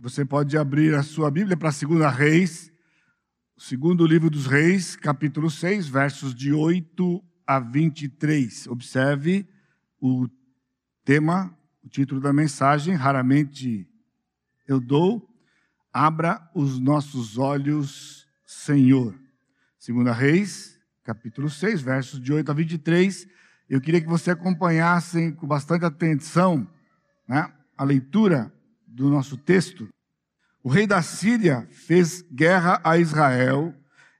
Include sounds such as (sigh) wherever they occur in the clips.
Você pode abrir a sua Bíblia para a Segunda Reis, o segundo livro dos Reis, capítulo 6, versos de 8 a 23. Observe o tema, o título da mensagem, raramente eu dou. Abra os nossos olhos, Senhor. Segunda Reis, capítulo 6, versos de 8 a 23. Eu queria que você acompanhasse com bastante atenção né, a leitura do nosso texto. O rei da Síria fez guerra a Israel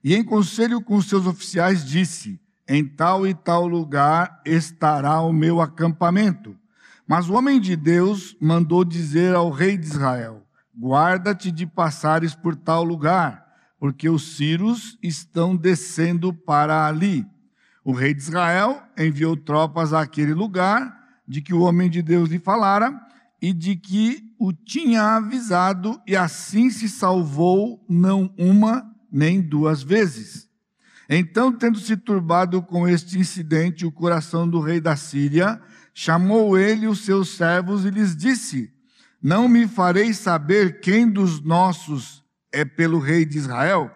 e, em conselho com seus oficiais, disse: Em tal e tal lugar estará o meu acampamento. Mas o homem de Deus mandou dizer ao rei de Israel: Guarda-te de passares por tal lugar, porque os sírios estão descendo para ali. O rei de Israel enviou tropas àquele lugar de que o homem de Deus lhe falara e de que o tinha avisado, e assim se salvou não uma nem duas vezes. Então, tendo se turbado com este incidente o coração do rei da Síria, chamou ele os seus servos e lhes disse: Não me farei saber quem dos nossos é pelo rei de Israel?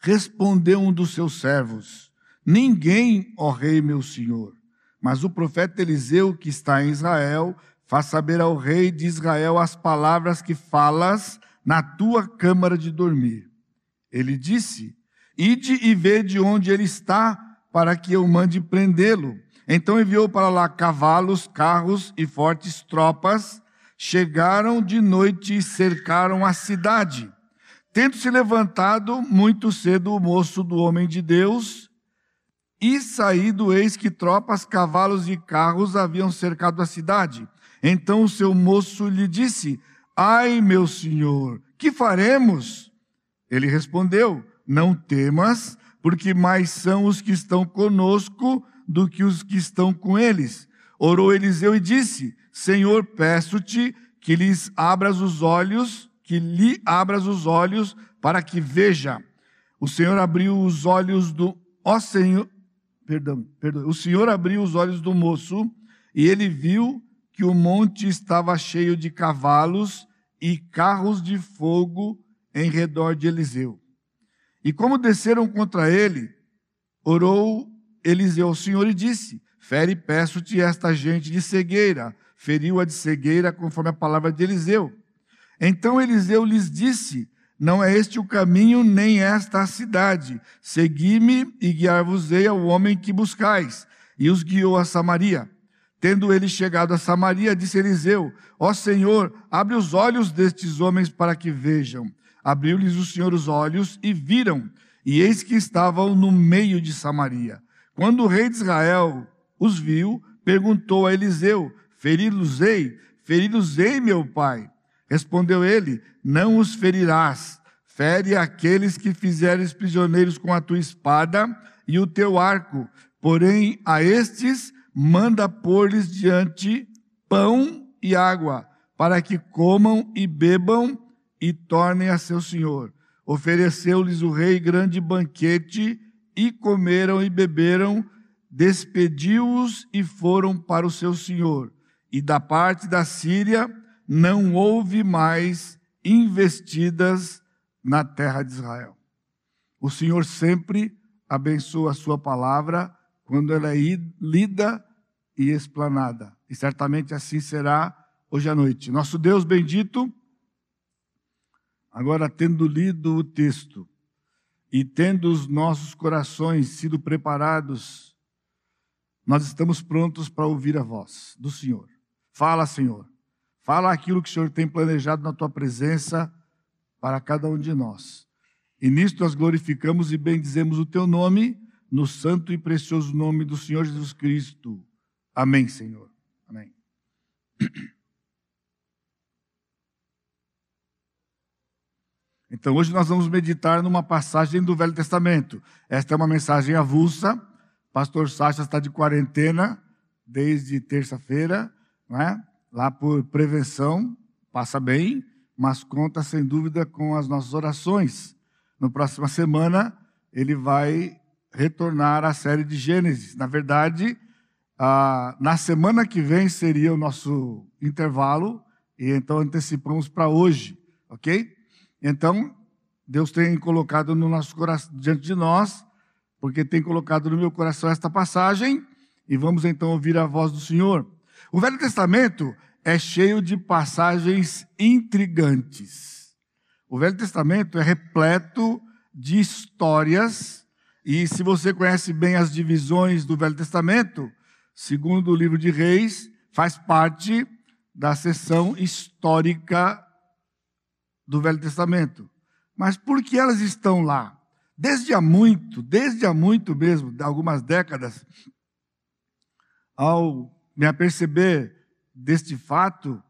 Respondeu um dos seus servos: Ninguém, ó rei meu senhor. Mas o profeta Eliseu, que está em Israel, Faz saber ao rei de Israel as palavras que falas na tua câmara de dormir. Ele disse: Ide e vê de onde ele está, para que eu mande prendê-lo. Então enviou para lá cavalos, carros e fortes tropas. Chegaram de noite e cercaram a cidade. Tendo se levantado muito cedo o moço do homem de Deus, e saído, eis que tropas, cavalos e carros haviam cercado a cidade. Então o seu moço lhe disse: Ai, meu senhor, que faremos? Ele respondeu: Não temas, porque mais são os que estão conosco do que os que estão com eles. Orou Eliseu e disse: Senhor, peço-te que lhes abras os olhos, que lhe abras os olhos para que veja. O Senhor abriu os olhos do ó Senhor, perdão, perdão. O Senhor abriu os olhos do moço e ele viu que o monte estava cheio de cavalos e carros de fogo em redor de Eliseu. E como desceram contra ele, orou Eliseu ao Senhor e disse: Fere, peço-te esta gente de cegueira. Feriu-a de cegueira, conforme a palavra de Eliseu. Então Eliseu lhes disse: Não é este o caminho, nem esta a cidade. Segui-me e guiar-vos-ei ao homem que buscais. E os guiou a Samaria. Tendo ele chegado a Samaria, disse Eliseu: Ó Senhor, abre os olhos destes homens para que vejam. Abriu-lhes o Senhor os olhos e viram, e eis que estavam no meio de Samaria. Quando o rei de Israel os viu, perguntou a Eliseu: Feri-los-ei? Feri-los-ei, meu pai? Respondeu ele: Não os ferirás. Fere aqueles que fizeres prisioneiros com a tua espada e o teu arco. Porém, a estes manda pôr-lhes diante pão e água, para que comam e bebam e tornem a seu senhor. Ofereceu-lhes o rei grande banquete, e comeram e beberam, despediu-os e foram para o seu senhor. E da parte da Síria não houve mais investidas na terra de Israel. O Senhor sempre abençoa a sua palavra quando ela é lida e explanada. E certamente assim será hoje à noite. Nosso Deus bendito, agora tendo lido o texto e tendo os nossos corações sido preparados, nós estamos prontos para ouvir a voz do Senhor. Fala, Senhor. Fala aquilo que o Senhor tem planejado na tua presença para cada um de nós. E nisto nós glorificamos e bendizemos o teu nome no santo e precioso nome do Senhor Jesus Cristo. Amém, Senhor. Amém. (clears throat) Então, hoje nós vamos meditar numa passagem do Velho Testamento. Esta é uma mensagem avulsa. Pastor Sacha está de quarentena desde terça-feira, é? lá por prevenção, passa bem, mas conta sem dúvida com as nossas orações. Na próxima semana, ele vai retornar à série de Gênesis. Na verdade, na semana que vem seria o nosso intervalo e então antecipamos para hoje, ok? Então, Deus tem colocado no nosso coração, diante de nós, porque tem colocado no meu coração esta passagem, e vamos então ouvir a voz do Senhor. O Velho Testamento é cheio de passagens intrigantes. O Velho Testamento é repleto de histórias, e se você conhece bem as divisões do Velho Testamento, segundo o livro de Reis, faz parte da seção histórica do Velho Testamento. Mas por que elas estão lá? Desde há muito, desde há muito mesmo, algumas décadas, ao me aperceber deste fato,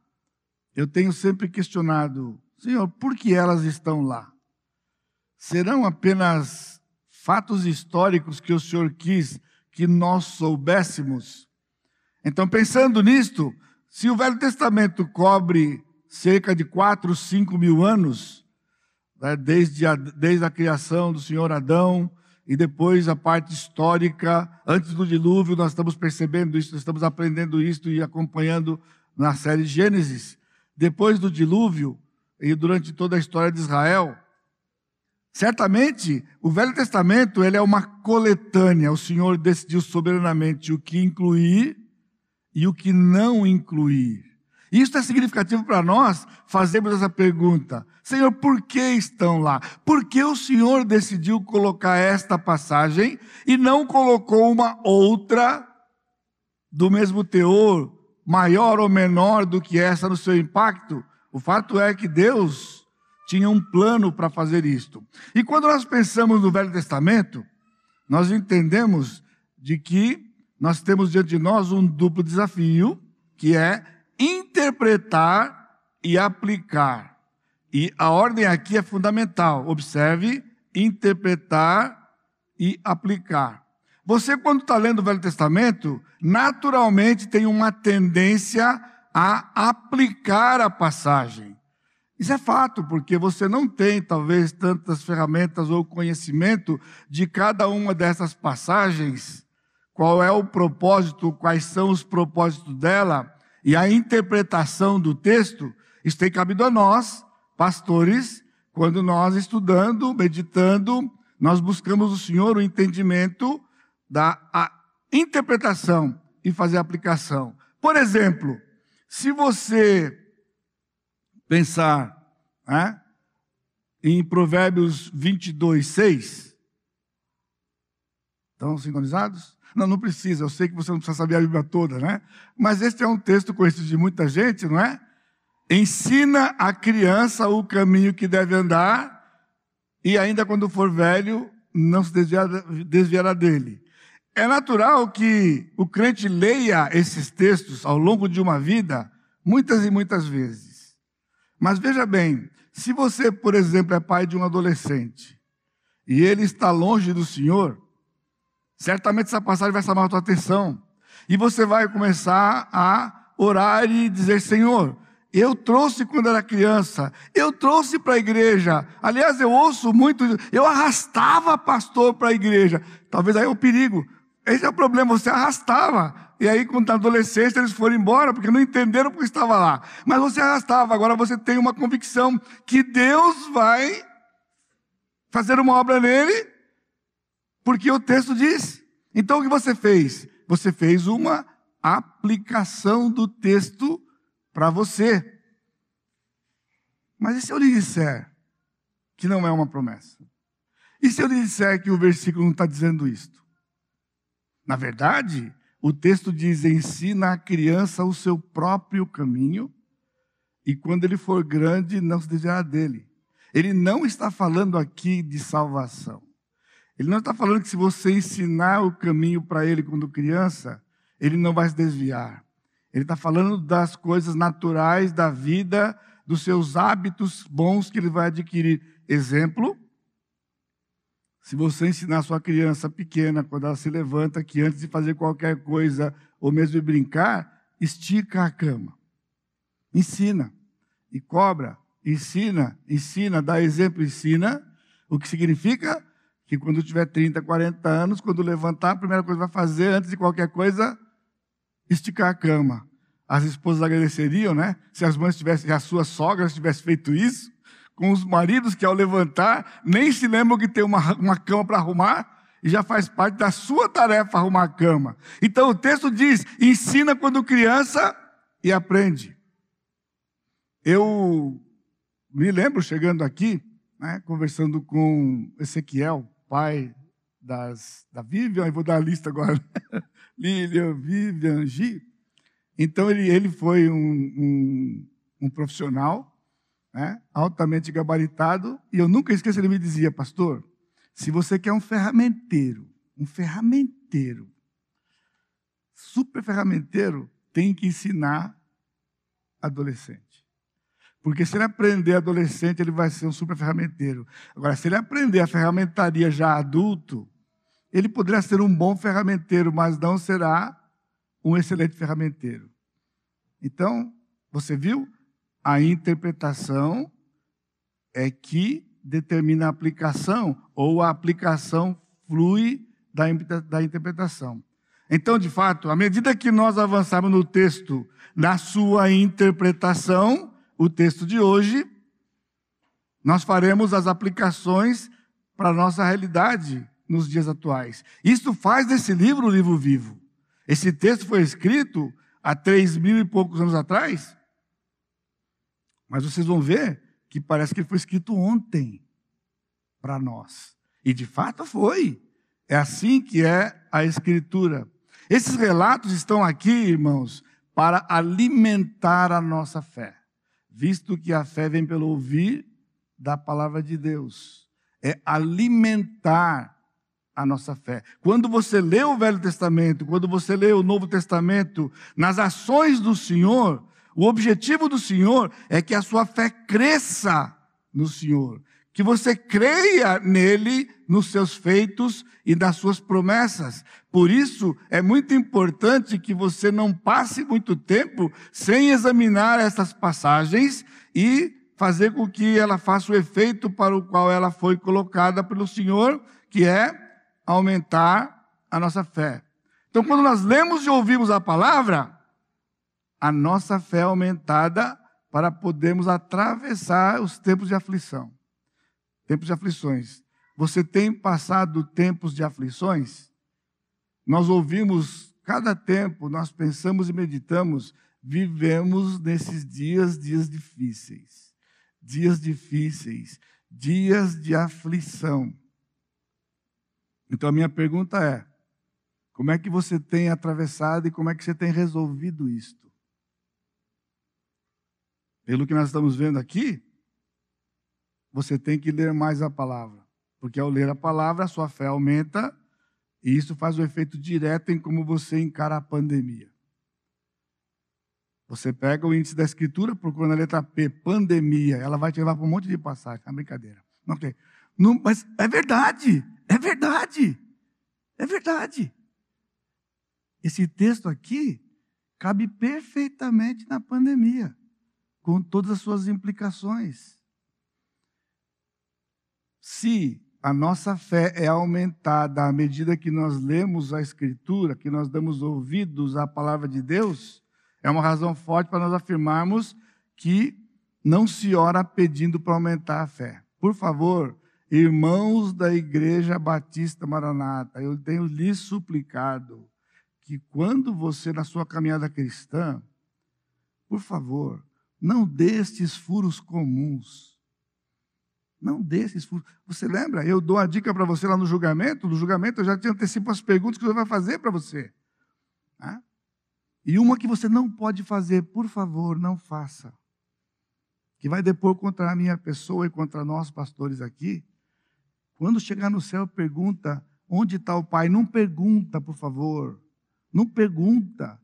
eu tenho sempre questionado, Senhor, por que elas estão lá? Serão apenas fatos históricos que o Senhor quis que nós soubéssemos? Então, pensando nisto, se o Velho Testamento cobre cerca de 4, 5 mil anos, né, desde, a, desde a criação do Senhor Adão, e depois a parte histórica, antes do dilúvio, nós estamos percebendo isso, estamos aprendendo isso e acompanhando na série Gênesis. Depois do dilúvio, e durante toda a história de Israel, certamente o Velho Testamento ele é uma coletânea. O Senhor decidiu soberanamente o que incluir e o que não incluir. Isso é significativo para nós fazermos essa pergunta: Senhor, por que estão lá? Por que o Senhor decidiu colocar esta passagem e não colocou uma outra do mesmo teor, maior ou menor do que essa no seu impacto? O fato é que Deus tinha um plano para fazer isto. E quando nós pensamos no Velho Testamento, nós entendemos de que nós temos diante de nós um duplo desafio, que é interpretar e aplicar. E a ordem aqui é fundamental. Observe: interpretar e aplicar. Você, quando está lendo o Velho Testamento, naturalmente tem uma tendência a aplicar a passagem. Isso é fato, porque você não tem, talvez, tantas ferramentas ou conhecimento de cada uma dessas passagens, qual é o propósito, quais são os propósitos dela, e a interpretação do texto, isso tem cabido a nós, pastores, quando nós estudando, meditando, nós buscamos o Senhor o entendimento da interpretação e fazer aplicação. Por exemplo, se você pensar né, em Provérbios 22, 6, estão sincronizados? Não, não precisa, eu sei que você não precisa saber a Bíblia toda, né? Mas este é um texto conhecido de muita gente, não é? Ensina a criança o caminho que deve andar, e ainda quando for velho, não se desviará, desviará dele. É natural que o crente leia esses textos ao longo de uma vida, muitas e muitas vezes. Mas veja bem, se você, por exemplo, é pai de um adolescente, e ele está longe do Senhor, Certamente essa passagem vai chamar a tua atenção. E você vai começar a orar e dizer: Senhor, eu trouxe quando era criança, eu trouxe para a igreja. Aliás, eu ouço muito, eu arrastava pastor para a igreja. Talvez aí é o perigo. Esse é o problema, você arrastava. E aí, quando está adolescente, eles foram embora, porque não entenderam porque estava lá. Mas você arrastava, agora você tem uma convicção que Deus vai fazer uma obra nele porque o texto diz. Então o que você fez? Você fez uma aplicação do texto para você. Mas e se eu lhe disser que não é uma promessa? E se eu lhe disser que o versículo não está dizendo isto? Na verdade, o texto diz: ensina a criança o seu próprio caminho, e quando ele for grande, não se desviará dele. Ele não está falando aqui de salvação. Ele não está falando que se você ensinar o caminho para ele quando criança, ele não vai se desviar. Ele está falando das coisas naturais da vida, dos seus hábitos bons que ele vai adquirir. Exemplo: se você ensinar sua criança pequena, quando ela se levanta, que antes de fazer qualquer coisa, ou mesmo de brincar, estica a cama. Ensina. E cobra. Ensina, ensina, dá exemplo, ensina. O que significa? que quando tiver 30, 40 anos, quando levantar, a primeira coisa que vai fazer, antes de qualquer coisa, esticar a cama. as esposas agradeceriam, né? Se as mães tivessem, se as suas sogras tivessem feito isso, com os maridos que ao levantar nem se lembram que tem uma, uma cama para arrumar e já faz parte da sua tarefa arrumar a cama. Então o texto diz: ensina quando criança e aprende. Eu me lembro chegando aqui, né, conversando com Ezequiel, pai das, da Vivian, eu vou dar a lista agora. (laughs) Lilian, Vivian, Gi. Então, ele, ele foi um, um, um profissional né, altamente gabaritado, e eu nunca esqueço, ele me dizia, pastor, se você quer um ferramenteiro, um ferramenteiro, super ferramenteiro, tem que ensinar adolescente. Porque se ele aprender adolescente, ele vai ser um super ferramenteiro. Agora, se ele aprender a ferramentaria já adulto, ele poderá ser um bom ferramenteiro, mas não será um excelente ferramenteiro. Então, você viu? A interpretação é que determina a aplicação, ou a aplicação flui da, da interpretação. Então, de fato, à medida que nós avançarmos no texto, na sua interpretação, o texto de hoje, nós faremos as aplicações para a nossa realidade nos dias atuais. Isso faz desse livro o livro vivo. Esse texto foi escrito há três mil e poucos anos atrás. Mas vocês vão ver que parece que foi escrito ontem para nós. E de fato foi. É assim que é a Escritura. Esses relatos estão aqui, irmãos, para alimentar a nossa fé, visto que a fé vem pelo ouvir da palavra de Deus. É alimentar a nossa fé. Quando você lê o Velho Testamento, quando você lê o Novo Testamento, nas ações do Senhor, o objetivo do Senhor é que a sua fé cresça no Senhor, que você creia nele, nos seus feitos e nas suas promessas. Por isso, é muito importante que você não passe muito tempo sem examinar essas passagens e fazer com que ela faça o efeito para o qual ela foi colocada pelo Senhor, que é aumentar a nossa fé. Então, quando nós lemos e ouvimos a palavra, a nossa fé aumentada para podermos atravessar os tempos de aflição. Tempos de aflições. Você tem passado tempos de aflições? Nós ouvimos cada tempo, nós pensamos e meditamos, vivemos nesses dias, dias difíceis. Dias difíceis, dias de aflição. Então a minha pergunta é: como é que você tem atravessado e como é que você tem resolvido isto? Pelo que nós estamos vendo aqui, você tem que ler mais a palavra, porque ao ler a palavra a sua fé aumenta e isso faz o um efeito direto em como você encara a pandemia. Você pega o índice da escritura, procura na letra P, pandemia, ela vai te levar para um monte de passagem, é uma brincadeira. Não tem. Não, mas é verdade. É verdade. É verdade. Esse texto aqui cabe perfeitamente na pandemia, com todas as suas implicações. Se a nossa fé é aumentada à medida que nós lemos a Escritura, que nós damos ouvidos à palavra de Deus, é uma razão forte para nós afirmarmos que não se ora pedindo para aumentar a fé. Por favor, Irmãos da Igreja Batista Maranata, eu tenho lhes suplicado que quando você, na sua caminhada cristã, por favor, não dê estes furos comuns. Não dê esses furos. Você lembra? Eu dou a dica para você lá no julgamento. No julgamento eu já te antecipo as perguntas que você vai fazer para você. Ah? E uma que você não pode fazer, por favor, não faça. Que vai depor contra a minha pessoa e contra nós, pastores aqui quando chegar no céu, pergunta: onde está o Pai? Não pergunta, por favor. Não pergunta.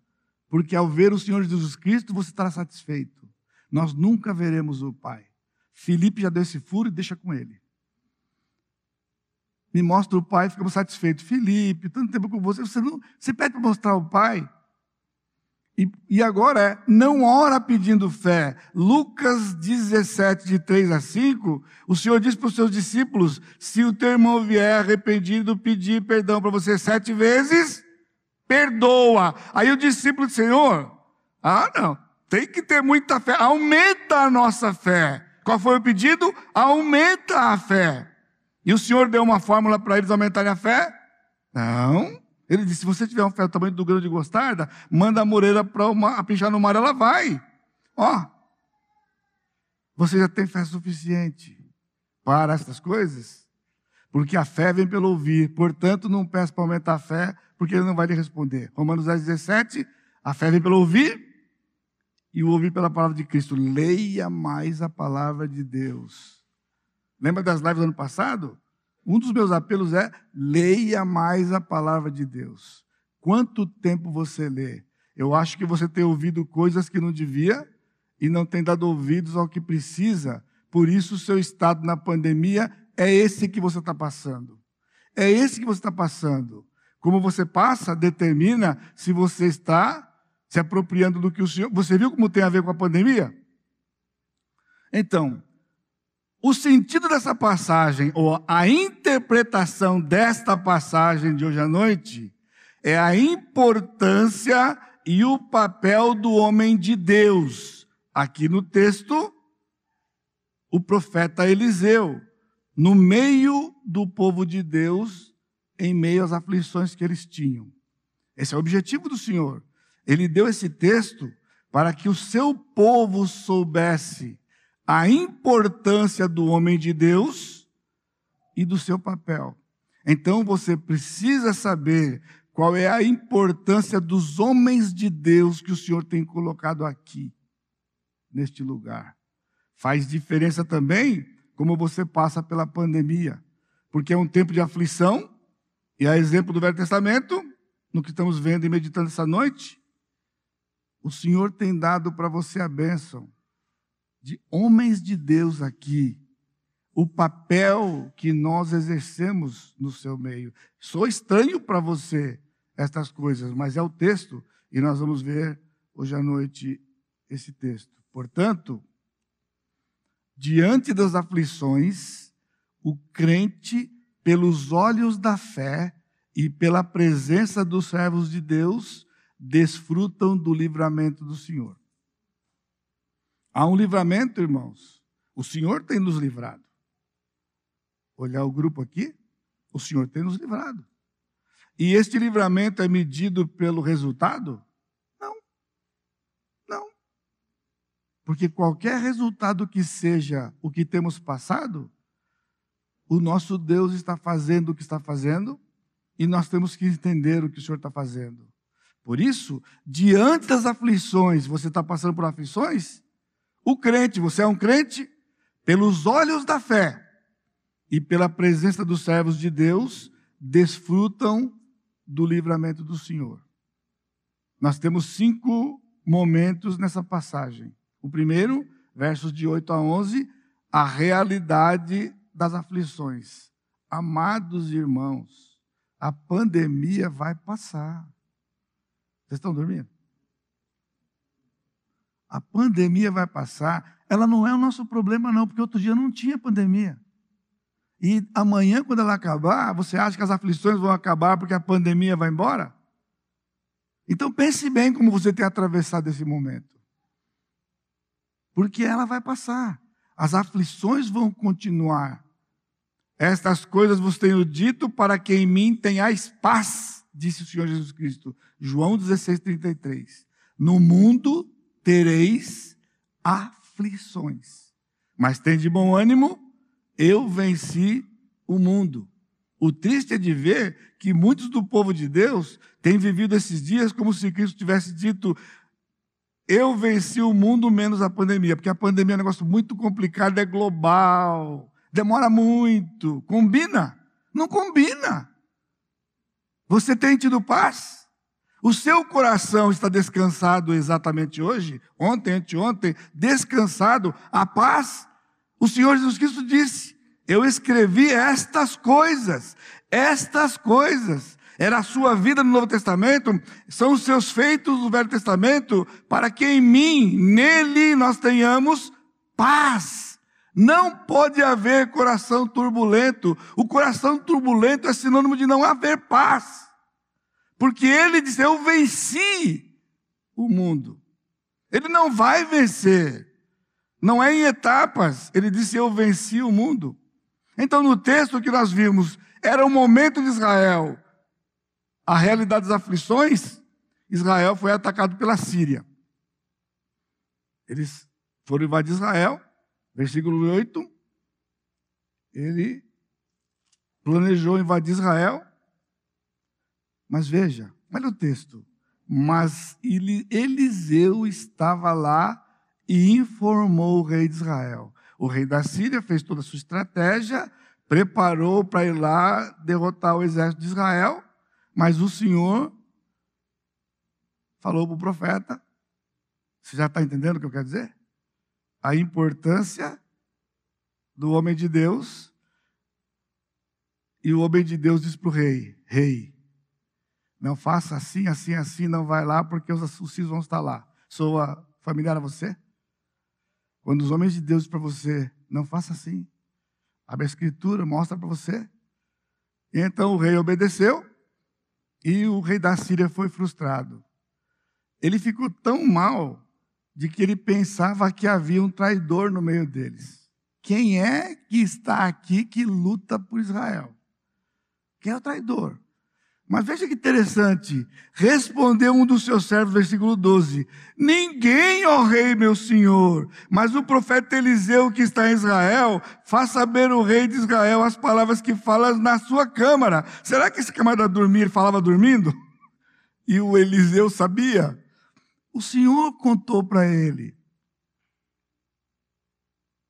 Porque ao ver o Senhor Jesus Cristo, você estará satisfeito. Nós nunca veremos o Pai. Felipe já deu esse furo e deixa com ele. Me mostra o Pai, ficamos satisfeitos. Felipe, tanto tempo com você, você, não, você pede para mostrar o Pai? E, e, agora é, não ora pedindo fé. Lucas 17, de 3 a 5, o Senhor diz para os seus discípulos: se o teu irmão vier arrependido, pedir perdão para você sete vezes, perdoa. Aí o discípulo diz: Senhor, Ah, não. Tem que ter muita fé. Aumenta a nossa fé. Qual foi o pedido? Aumenta a fé. E o Senhor deu uma fórmula para eles aumentarem a fé? Não. Ele disse: se você tiver uma fé do tamanho do grão de mostarda, manda a moreira para pinchar no mar, ela vai. Ó, você já tem fé suficiente para essas coisas? Porque a fé vem pelo ouvir. Portanto, não peça para aumentar a fé, porque ele não vai lhe responder. Romanos 10, 17, a fé vem pelo ouvir e o ouvir pela palavra de Cristo. Leia mais a palavra de Deus. Lembra das lives do ano passado? Um dos meus apelos é: leia mais a palavra de Deus. Quanto tempo você lê? Eu acho que você tem ouvido coisas que não devia e não tem dado ouvidos ao que precisa. Por isso, o seu estado na pandemia é esse que você está passando. É esse que você está passando. Como você passa, determina se você está se apropriando do que o Senhor. Você viu como tem a ver com a pandemia? Então, o sentido dessa passagem, ou a interpretação desta passagem de hoje à noite, é a importância e o papel do homem de Deus. Aqui no texto, o profeta Eliseu, no meio do povo de Deus, em meio às aflições que eles tinham. Esse é o objetivo do Senhor. Ele deu esse texto para que o seu povo soubesse a importância do homem de Deus e do seu papel. Então você precisa saber qual é a importância dos homens de Deus que o Senhor tem colocado aqui, neste lugar. Faz diferença também como você passa pela pandemia, porque é um tempo de aflição, e a exemplo do Velho Testamento, no que estamos vendo e meditando essa noite, o Senhor tem dado para você a bênção de homens de Deus aqui, o papel que nós exercemos no seu meio. Sou estranho para você estas coisas, mas é o texto e nós vamos ver hoje à noite esse texto. Portanto, diante das aflições, o crente, pelos olhos da fé e pela presença dos servos de Deus, desfrutam do livramento do Senhor. Há um livramento, irmãos. O Senhor tem nos livrado. Olhar o grupo aqui, o Senhor tem nos livrado. E este livramento é medido pelo resultado? Não. Não. Porque qualquer resultado que seja o que temos passado, o nosso Deus está fazendo o que está fazendo e nós temos que entender o que o Senhor está fazendo. Por isso, diante das aflições, você está passando por aflições, o crente, você é um crente pelos olhos da fé e pela presença dos servos de Deus, desfrutam do livramento do Senhor. Nós temos cinco momentos nessa passagem. O primeiro, versos de 8 a 11, a realidade das aflições. Amados irmãos, a pandemia vai passar. Vocês estão dormindo? a pandemia vai passar, ela não é o nosso problema, não, porque outro dia não tinha pandemia. E amanhã, quando ela acabar, você acha que as aflições vão acabar porque a pandemia vai embora? Então pense bem como você tem atravessado esse momento. Porque ela vai passar. As aflições vão continuar. Estas coisas vos tenho dito para que em mim tenhais paz, disse o Senhor Jesus Cristo. João 16, 33. No mundo tereis aflições. Mas tem de bom ânimo, eu venci o mundo. O triste é de ver que muitos do povo de Deus têm vivido esses dias como se Cristo tivesse dito: Eu venci o mundo menos a pandemia, porque a pandemia é um negócio muito complicado, é global, demora muito. Combina? Não combina. Você tem tido paz? O seu coração está descansado exatamente hoje, ontem, anteontem, descansado, a paz. O Senhor Jesus Cristo disse: Eu escrevi estas coisas, estas coisas. Era a sua vida no Novo Testamento, são os seus feitos no Velho Testamento, para que em mim, nele, nós tenhamos paz. Não pode haver coração turbulento. O coração turbulento é sinônimo de não haver paz. Porque ele disse: Eu venci o mundo. Ele não vai vencer. Não é em etapas. Ele disse: Eu venci o mundo. Então, no texto que nós vimos, era o momento de Israel. A realidade das aflições, Israel foi atacado pela Síria. Eles foram invadir Israel, versículo 8. Ele planejou invadir Israel. Mas veja, olha o texto. Mas Eliseu estava lá e informou o rei de Israel. O rei da Síria fez toda a sua estratégia, preparou para ir lá derrotar o exército de Israel, mas o Senhor falou para o profeta. Você já está entendendo o que eu quero dizer? A importância do homem de Deus. E o homem de Deus diz para o rei: Rei, não faça assim, assim, assim, não vai lá, porque os filhos vão estar lá. Sou familiar a você? Quando os homens de Deus para você, não faça assim. Abre a escritura, mostra para você. E então o rei obedeceu e o rei da Síria foi frustrado. Ele ficou tão mal de que ele pensava que havia um traidor no meio deles. Quem é que está aqui que luta por Israel? Quem é o traidor? Mas veja que interessante. Respondeu um dos seus servos, versículo 12: Ninguém, ó rei, meu senhor, mas o profeta Eliseu que está em Israel, faz saber o rei de Israel as palavras que fala na sua câmara. Será que esse camarada dormir falava dormindo? E o Eliseu sabia? O Senhor contou para ele.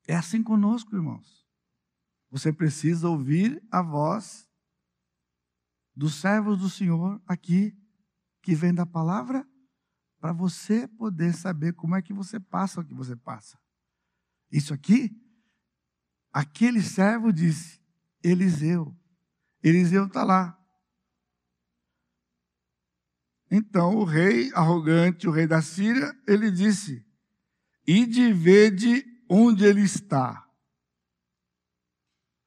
É assim conosco, irmãos. Você precisa ouvir a voz dos servos do Senhor aqui, que vem da palavra, para você poder saber como é que você passa o que você passa. Isso aqui, aquele servo disse, Eliseu. Eliseu está lá. Então o rei arrogante, o rei da Síria, ele disse: Ide vede onde ele está.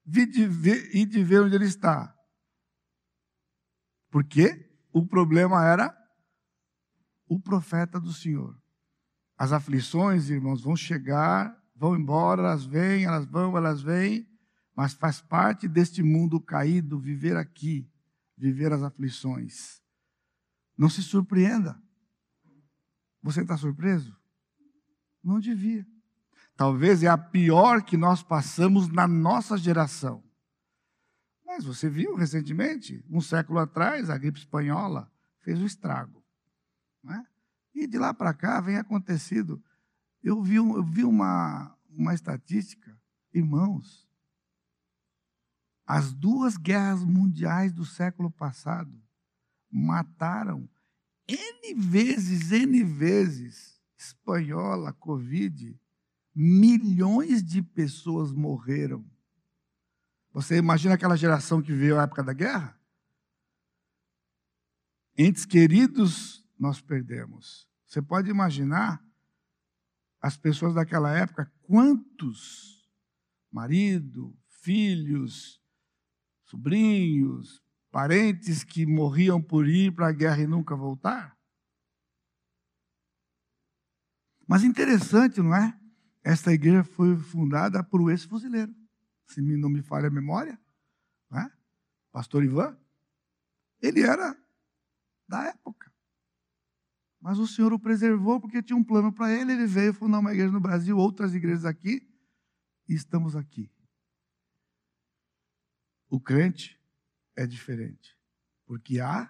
Ide ver onde ele está. Porque o problema era o profeta do Senhor. As aflições, irmãos, vão chegar, vão embora, elas vêm, elas vão, elas vêm, mas faz parte deste mundo caído viver aqui, viver as aflições. Não se surpreenda. Você está surpreso? Não devia. Talvez é a pior que nós passamos na nossa geração. Mas você viu recentemente, um século atrás, a gripe espanhola fez o estrago. Né? E de lá para cá vem acontecido. Eu vi, eu vi uma, uma estatística, irmãos, as duas guerras mundiais do século passado mataram N vezes, N vezes, espanhola, Covid, milhões de pessoas morreram você imagina aquela geração que veio à época da guerra? Entes queridos nós perdemos. Você pode imaginar as pessoas daquela época, quantos marido, filhos, sobrinhos, parentes que morriam por ir para a guerra e nunca voltar? Mas interessante, não é? Esta igreja foi fundada por um ex-fuzileiro se não me falha a memória, né? pastor Ivan, ele era da época. Mas o Senhor o preservou porque tinha um plano para ele. Ele veio fundar uma igreja no Brasil, outras igrejas aqui, e estamos aqui. O crente é diferente, porque há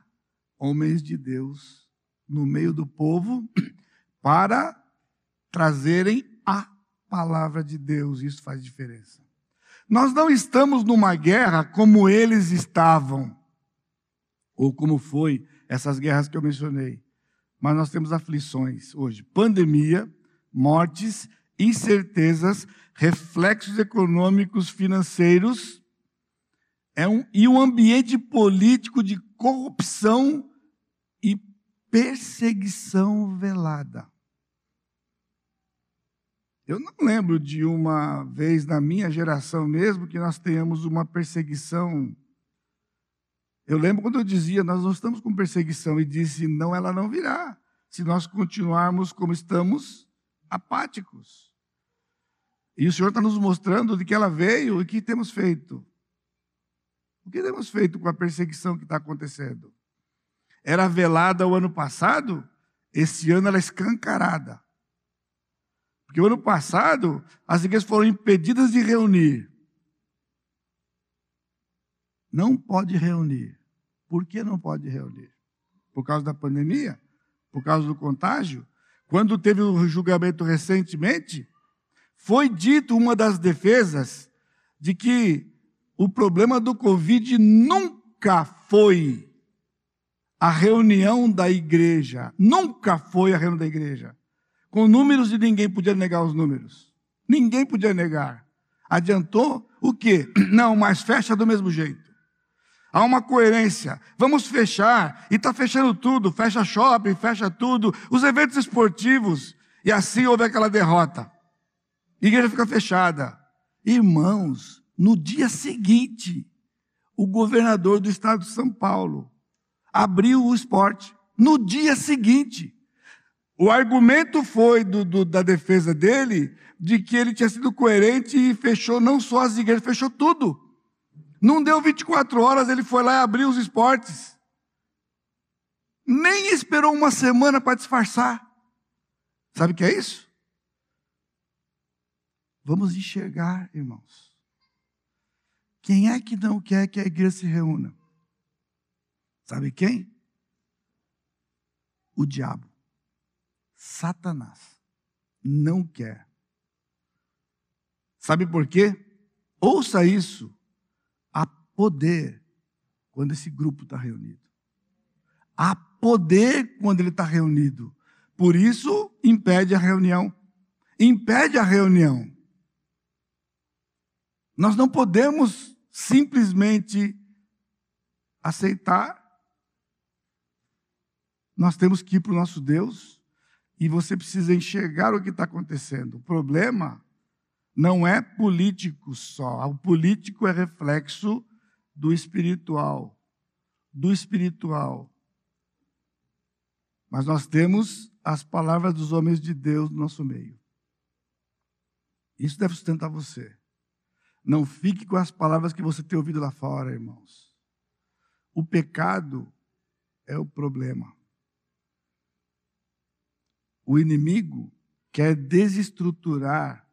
homens de Deus no meio do povo para trazerem a palavra de Deus. Isso faz diferença. Nós não estamos numa guerra como eles estavam, ou como foi essas guerras que eu mencionei. Mas nós temos aflições hoje: pandemia, mortes, incertezas, reflexos econômicos, financeiros, é um, e um ambiente político de corrupção e perseguição velada. Eu não lembro de uma vez na minha geração mesmo que nós tenhamos uma perseguição. Eu lembro quando eu dizia, nós não estamos com perseguição, e disse, não, ela não virá. se nós continuarmos como estamos, apáticos. E o Senhor está nos mostrando de que ela veio e o que temos feito. O que temos feito com a perseguição que está acontecendo? Era velada o ano passado, esse ano ela é escancarada. Porque o ano passado as igrejas foram impedidas de reunir. Não pode reunir. Por que não pode reunir? Por causa da pandemia? Por causa do contágio? Quando teve o julgamento recentemente, foi dito uma das defesas de que o problema do Covid nunca foi a reunião da igreja. Nunca foi a reunião da igreja. Com números e ninguém podia negar os números. Ninguém podia negar. Adiantou o quê? (clears throat) Não, mas fecha do mesmo jeito. Há uma coerência. Vamos fechar, e está fechando tudo, fecha shopping, fecha tudo, os eventos esportivos, e assim houve aquela derrota. A igreja fica fechada. Irmãos, no dia seguinte, o governador do estado de São Paulo abriu o esporte. No dia seguinte. O argumento foi do, do, da defesa dele de que ele tinha sido coerente e fechou não só as igrejas, fechou tudo. Não deu 24 horas, ele foi lá e abriu os esportes. Nem esperou uma semana para disfarçar. Sabe o que é isso? Vamos enxergar, irmãos. Quem é que não quer que a igreja se reúna? Sabe quem? O diabo. Satanás. Não quer. Sabe por quê? Ouça isso. Há poder quando esse grupo está reunido. Há poder quando ele está reunido. Por isso, impede a reunião. Impede a reunião. Nós não podemos simplesmente aceitar nós temos que ir para o nosso Deus e você precisa enxergar o que está acontecendo. O problema não é político só. O político é reflexo do espiritual. Do espiritual. Mas nós temos as palavras dos homens de Deus no nosso meio. Isso deve sustentar você. Não fique com as palavras que você tem ouvido lá fora, irmãos. O pecado é o problema. O inimigo quer desestruturar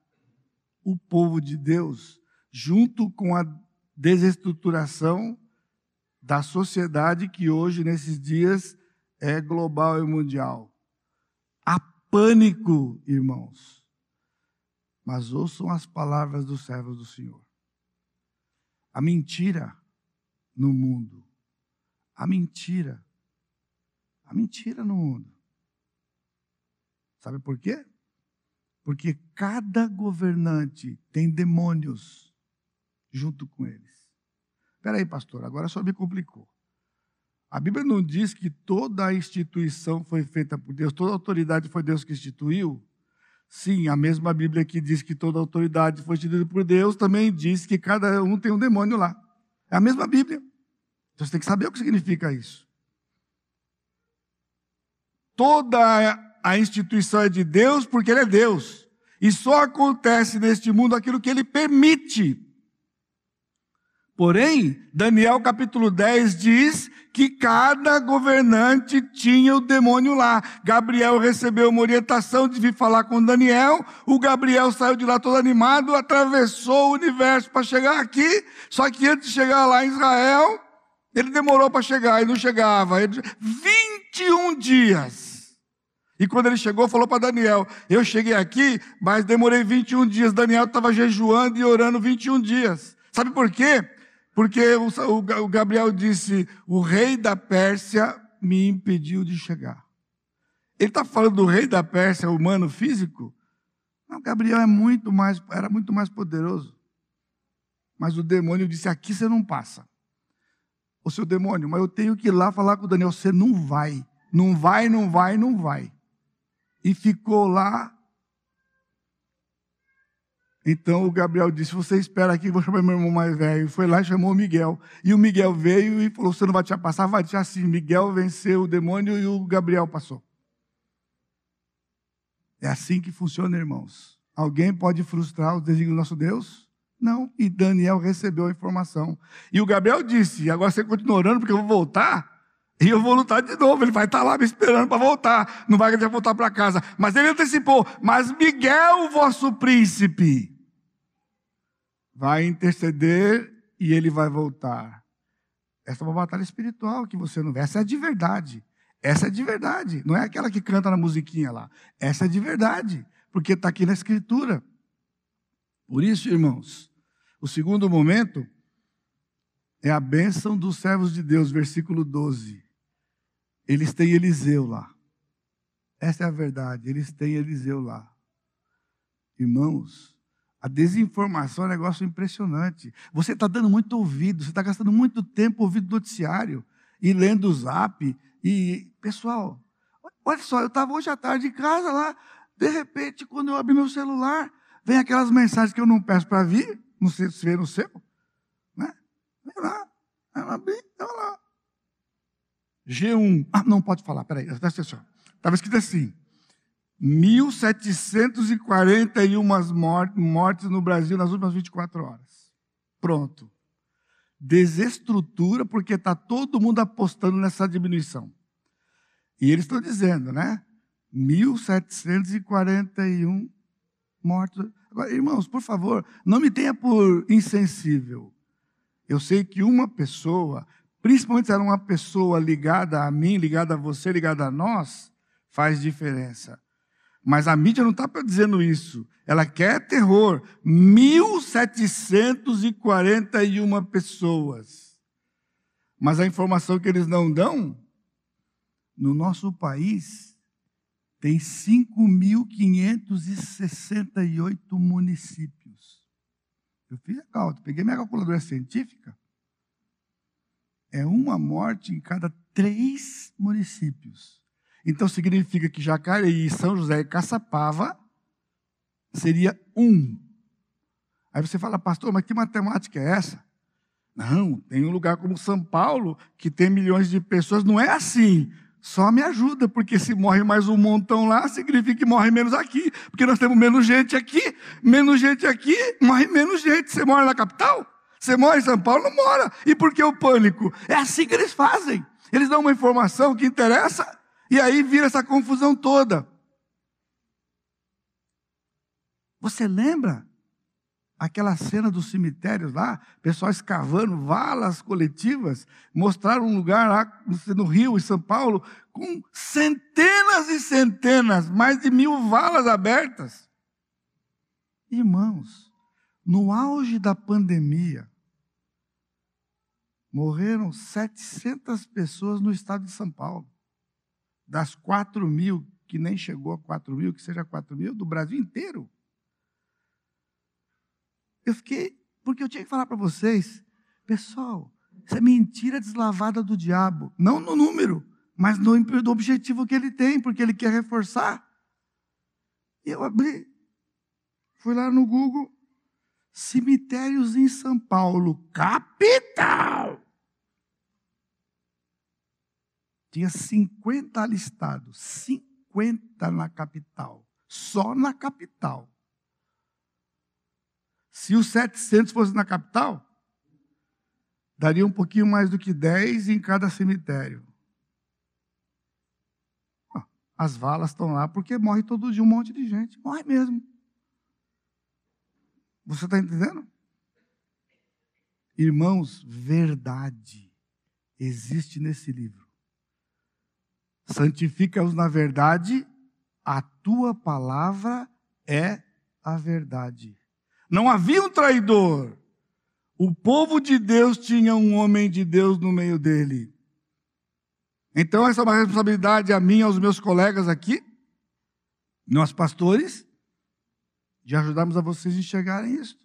o povo de Deus, junto com a desestruturação da sociedade que hoje, nesses dias, é global e mundial. Há pânico, irmãos. Mas ouçam as palavras dos servos do Senhor. A mentira no mundo. A mentira. A mentira no mundo. Sabe por quê? Porque cada governante tem demônios junto com eles. Espera aí, pastor, agora só me complicou. A Bíblia não diz que toda a instituição foi feita por Deus, toda a autoridade foi Deus que instituiu? Sim, a mesma Bíblia que diz que toda autoridade foi instituída por Deus, também diz que cada um tem um demônio lá. É a mesma Bíblia. Então você tem que saber o que significa isso. Toda a instituição é de Deus porque Ele é Deus. E só acontece neste mundo aquilo que Ele permite. Porém, Daniel capítulo 10 diz que cada governante tinha o demônio lá. Gabriel recebeu uma orientação de vir falar com Daniel. O Gabriel saiu de lá todo animado, atravessou o universo para chegar aqui. Só que antes de chegar lá em Israel, ele demorou para chegar e não chegava. Ele, 21 dias. E quando ele chegou, falou para Daniel: Eu cheguei aqui, mas demorei 21 dias. Daniel estava jejuando e orando 21 dias. Sabe por quê? Porque o, Gabriel disse: O rei da Pérsia me impediu de chegar. Ele está falando do rei da Pérsia, humano físico? Não, Gabriel é muito mais, era muito mais poderoso. Mas o demônio disse: Aqui você não passa. O seu demônio, mas eu tenho que ir lá falar com o Daniel. Você não vai. Não vai, não vai, não vai e ficou lá. Então o Gabriel disse: Você espera aqui, vou chamar meu irmão mais velho. Foi lá e chamou o Miguel. E o Miguel veio e falou: Você não vai te passar? Vai te assim. Miguel venceu o demônio e o Gabriel passou. É assim que funciona, irmãos. Alguém pode frustrar o desígnio do nosso Deus? Não. E Daniel recebeu a informação. E o Gabriel disse: agora você continua orando porque eu vou voltar. E eu vou lutar de novo. Ele vai estar lá me esperando para voltar. Não vai querer voltar para casa. Mas ele antecipou: Mas Miguel, vosso príncipe, vai interceder e ele vai voltar. Essa é uma batalha espiritual que você não vê. Essa é de verdade. Essa é de verdade. Não é aquela que canta na musiquinha lá. Essa é de verdade. Porque está aqui na Escritura. Por isso, irmãos, o segundo momento é a bênção dos servos de Deus, versículo 12. Eles têm Eliseu lá. Essa é a verdade. Eles têm Eliseu lá. Irmãos, a desinformação é um negócio impressionante. Você está dando muito ouvido, você está gastando muito tempo ouvindo noticiário e lendo o zap. E, pessoal, olha só, eu estava hoje à tarde em casa lá, de repente, quando eu abri meu celular, vem aquelas mensagens que eu não peço para vir, não sei se vê no seu, né? Vem lá, eu abri, estava lá. G1, ah, não pode falar, peraí, presta atenção. Estava escrito assim, 1.741 mortes no Brasil nas últimas 24 horas. Pronto. Desestrutura, porque está todo mundo apostando nessa diminuição. E eles estão dizendo, né? 1.741 mortos. Agora, irmãos, por favor, não me tenha por insensível. Eu sei que uma pessoa, principalmente se era uma pessoa ligada a mim, ligada a você, ligada a nós, faz diferença. Mas a mídia não está dizendo isso. Ela quer terror. 1.741 pessoas. Mas a informação que eles não dão, no nosso país, tem 5.568 municípios. Eu fiz a cálculo, peguei minha calculadora científica. É uma morte em cada três municípios. Então significa que Jacareí, São José e Caçapava seria um. Aí você fala, pastor, mas que matemática é essa? Não, tem um lugar como São Paulo, que tem milhões de pessoas, não é assim. Só me ajuda, porque se morre mais um montão lá, significa que morre menos aqui. Porque nós temos menos gente aqui, menos gente aqui, morre menos gente. Você mora na capital? Você mora em São Paulo? Não mora. E por que o pânico? É assim que eles fazem. Eles dão uma informação que interessa e aí vira essa confusão toda. Você lembra aquela cena dos cemitérios lá, pessoal escavando valas coletivas, mostraram um lugar lá no Rio, em São Paulo, com centenas e centenas, mais de mil valas abertas. Irmãos, no auge da pandemia, morreram 700 pessoas no estado de São Paulo das 4 mil, que nem chegou a 4 mil, que seja 4 mil, do Brasil inteiro. Eu fiquei, porque eu tinha que falar para vocês, pessoal, isso é mentira deslavada do diabo. Não no número, mas no, objetivo que ele tem, porque ele quer reforçar. E eu abri, fui lá no Google, cemitérios em São Paulo, capital. Tinha 50 alistados, 50 na capital, só na capital. Se os 700 fossem na capital, daria um pouquinho mais do que 10 em cada cemitério. As valas estão lá porque morre todo dia um monte de gente. Morre mesmo. Você está entendendo? Irmãos, verdade existe nesse livro. Santifica-os na verdade, a tua palavra é a verdade. Não havia um traidor. O povo de Deus tinha um homem de Deus no meio dele. Então, essa é uma responsabilidade a mim aos meus colegas aqui, nós pastores, de ajudarmos a vocês a enxergarem isso.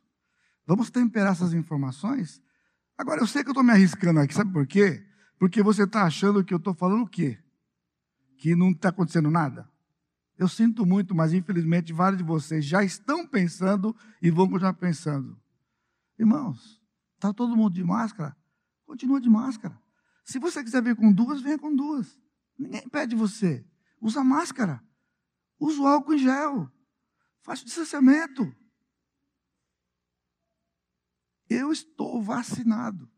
Vamos temperar essas informações? Agora, eu sei que eu estou me arriscando aqui, sabe por quê? Porque você está achando que eu estou falando o quê? Que não está acontecendo nada? Eu sinto muito, mas infelizmente vários de vocês já estão pensando e vão continuar pensando. Irmãos, está todo mundo de máscara? Continua de máscara. Se você quiser vir com duas, venha com duas. Ninguém pede você. Usa máscara. Usa o álcool em gel. Faça o distanciamento. Eu estou vacinado.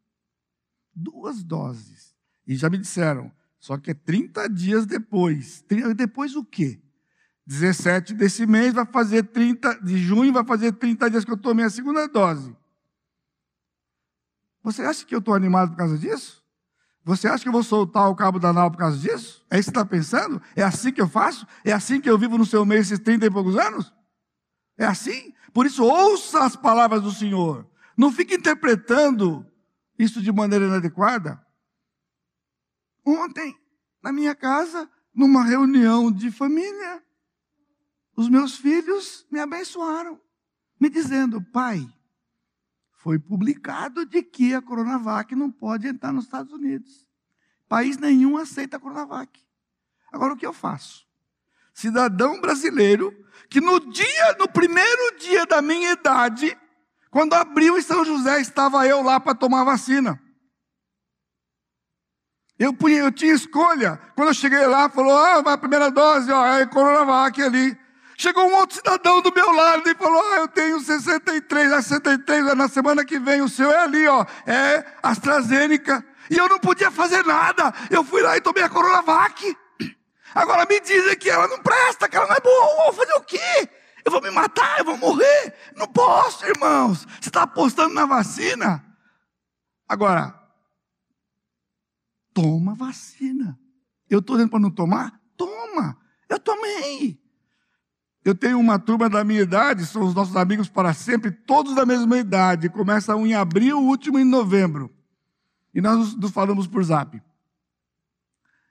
Duas doses. E já me disseram, só que é 30 dias depois. Depois o quê? 17 desse mês vai fazer 30, de junho vai fazer 30 dias que eu tomei a segunda dose. Você acha que eu estou animado por causa disso? Você acha que eu vou soltar o cabo da nau por causa disso? É isso que você está pensando? É assim que eu faço? É assim que eu vivo no seu meio esses 30 e poucos anos? É assim? Por isso, ouça as palavras do Senhor. Não fique interpretando isso de maneira inadequada. Ontem, na minha casa, numa reunião de família, os meus filhos me abençoaram, me dizendo: pai, foi publicado de que a Coronavac não pode entrar nos Estados Unidos. País nenhum aceita a Coronavac. Agora o que eu faço? Cidadão brasileiro que no dia, no primeiro dia da minha idade, quando abriu em São José, estava eu lá para tomar vacina. Eu, eu tinha escolha. Quando eu cheguei lá, falou: ah, a primeira dose, ó, é Coronavac ali. Chegou um outro cidadão do meu lado e falou: Ah, eu tenho 63, a 63, na semana que vem o seu é ali, ó, é AstraZeneca. E eu não podia fazer nada. Eu fui lá e tomei a Coronavac. Agora me dizem que ela não presta, que ela não é boa. Eu vou fazer o quê? Eu vou me matar, eu vou morrer. Não posso, irmãos. Você está apostando na vacina? Agora, toma vacina. Eu estou dizendo para não tomar? Toma. Eu tomei. Eu tenho uma turma da minha idade, são os nossos amigos para sempre, todos da mesma idade. Começa um em abril, o último em novembro. E nós nos falamos por zap.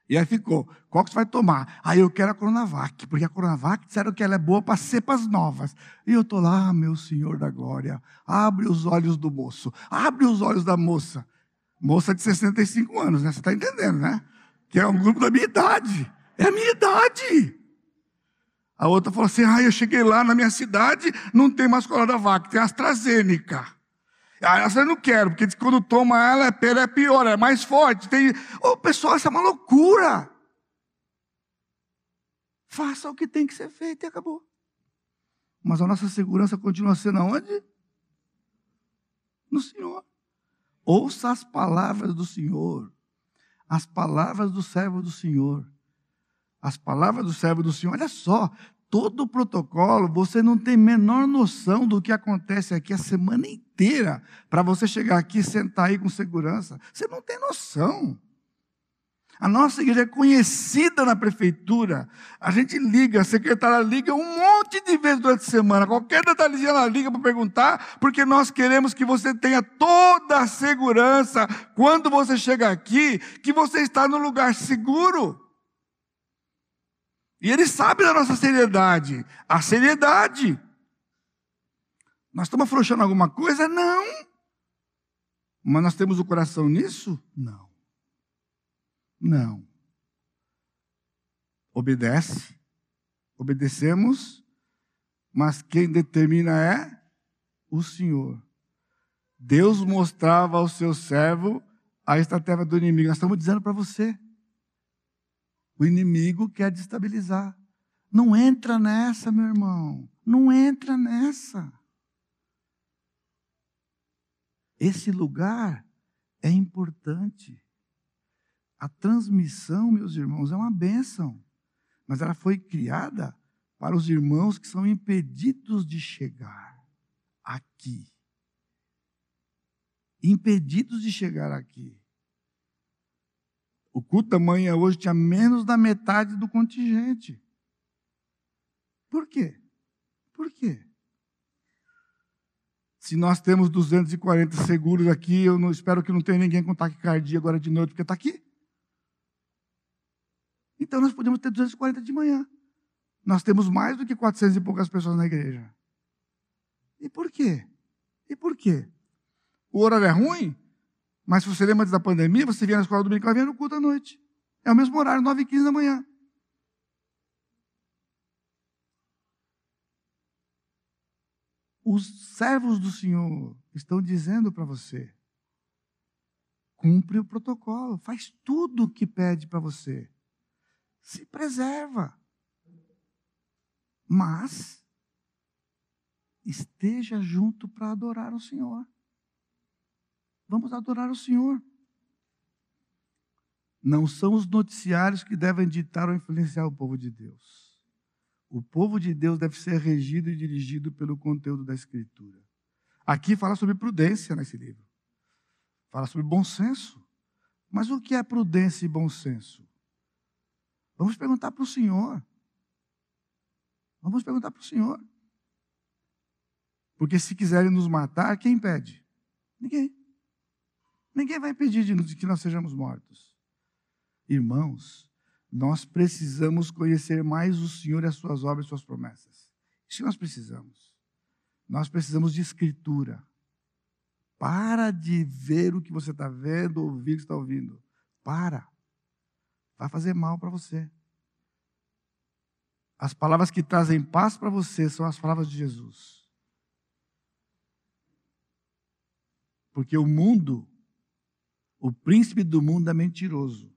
E aí ficou, qual que você vai tomar? Aí eu quero a Coronavac, porque a Coronavac disseram que ela é boa para cepas novas. E eu estou lá, meu Senhor da Glória, abre os olhos do moço, abre os olhos da moça. Moça de 65 anos, né? Você está entendendo, né? Que é um grupo da minha idade. É a minha idade. A outra falou assim: ah, eu cheguei lá na minha cidade, não tem mais Coronavac, tem AstraZeneca. Ah, essa eu não quero, porque quando toma ela, ela é pior, é mais forte. Tem... Ô, pessoal, isso é uma loucura. Faça o que tem que ser feito e acabou. Mas a nossa segurança continua sendo aonde? No Senhor. Ouça as palavras do Senhor. As palavras do servo do Senhor as palavras do servo do Senhor. Olha só, todo o protocolo, você não tem menor noção do que acontece aqui a semana inteira para você chegar aqui e sentar aí com segurança. Você não tem noção. A nossa igreja é conhecida na prefeitura. A gente liga, a secretária liga um monte de vezes durante a semana. Qualquer detalhezinho ela liga para perguntar, porque nós queremos que você tenha toda a segurança quando você chega aqui, que você está no lugar seguro. E ele sabe da nossa seriedade. A seriedade. Nós estamos afrouxando alguma coisa? Não. Mas nós temos o coração nisso? Não. Não. Obedece. Obedecemos. Mas quem determina é o Senhor. Deus mostrava ao seu servo a estratégia do inimigo. Nós estamos dizendo para você. O inimigo quer destabilizar. Não entra nessa, meu irmão. Não entra nessa. Esse lugar é importante. A transmissão, meus irmãos, é uma bênção. Mas ela foi criada para os irmãos que são impedidos de chegar aqui. Impedidos de chegar aqui. O culto da manhã hoje tinha menos da metade do contingente. Por quê? Por quê? Se nós temos 240 seguros aqui, eu não espero que não tenha ninguém com taquicardia agora de noite, porque está aqui. Então nós podemos ter 240 de manhã. Nós temos mais do que 400 e poucas pessoas na igreja. E por quê? E por quê? O horário é ruim? Mas se você lembra antes da pandemia, você vinha na escola dominical e vinha no culto à noite. É o mesmo horário, 9 e 15 da manhã. Os servos do Senhor estão dizendo para você: cumpre o protocolo, faz tudo o que pede para você. Se preserva. Mas esteja junto para adorar o Senhor. Vamos adorar o Senhor. Não são os noticiários que devem ditar ou influenciar o povo de Deus. O povo de Deus deve ser regido e dirigido pelo conteúdo da Escritura. Aqui fala sobre prudência nesse livro. Fala sobre bom senso. Mas o que é prudência e bom senso? Vamos perguntar para o Senhor. Vamos perguntar para o Senhor. Porque se quiserem nos matar, quem impede? Ninguém. Ninguém vai impedir de que nós sejamos mortos. Irmãos, nós precisamos conhecer mais o Senhor e as suas obras e suas promessas. Isso nós precisamos. Nós precisamos de escritura. Para de ver o que você está vendo, ouvir o que está ouvindo. Para. Vai fazer mal para você. As palavras que trazem paz para você são as palavras de Jesus. Porque o mundo, o príncipe do mundo é mentiroso.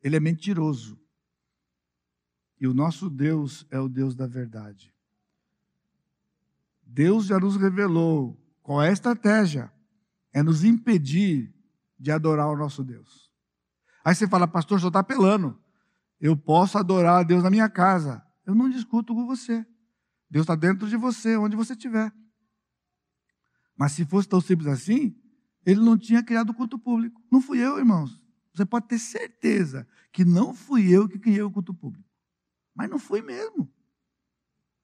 Ele é mentiroso. E o nosso Deus é o Deus da verdade. Deus já nos revelou qual é a estratégia: é nos impedir de adorar o nosso Deus. Aí você fala, pastor, só está apelando. Eu posso adorar a Deus na minha casa. Eu não discuto com você. Deus está dentro de você, onde você estiver. Mas se fosse tão simples assim, ele não tinha criado o culto público. Não fui eu, irmãos. Você pode ter certeza que não fui eu que criei o culto público. Mas não fui mesmo.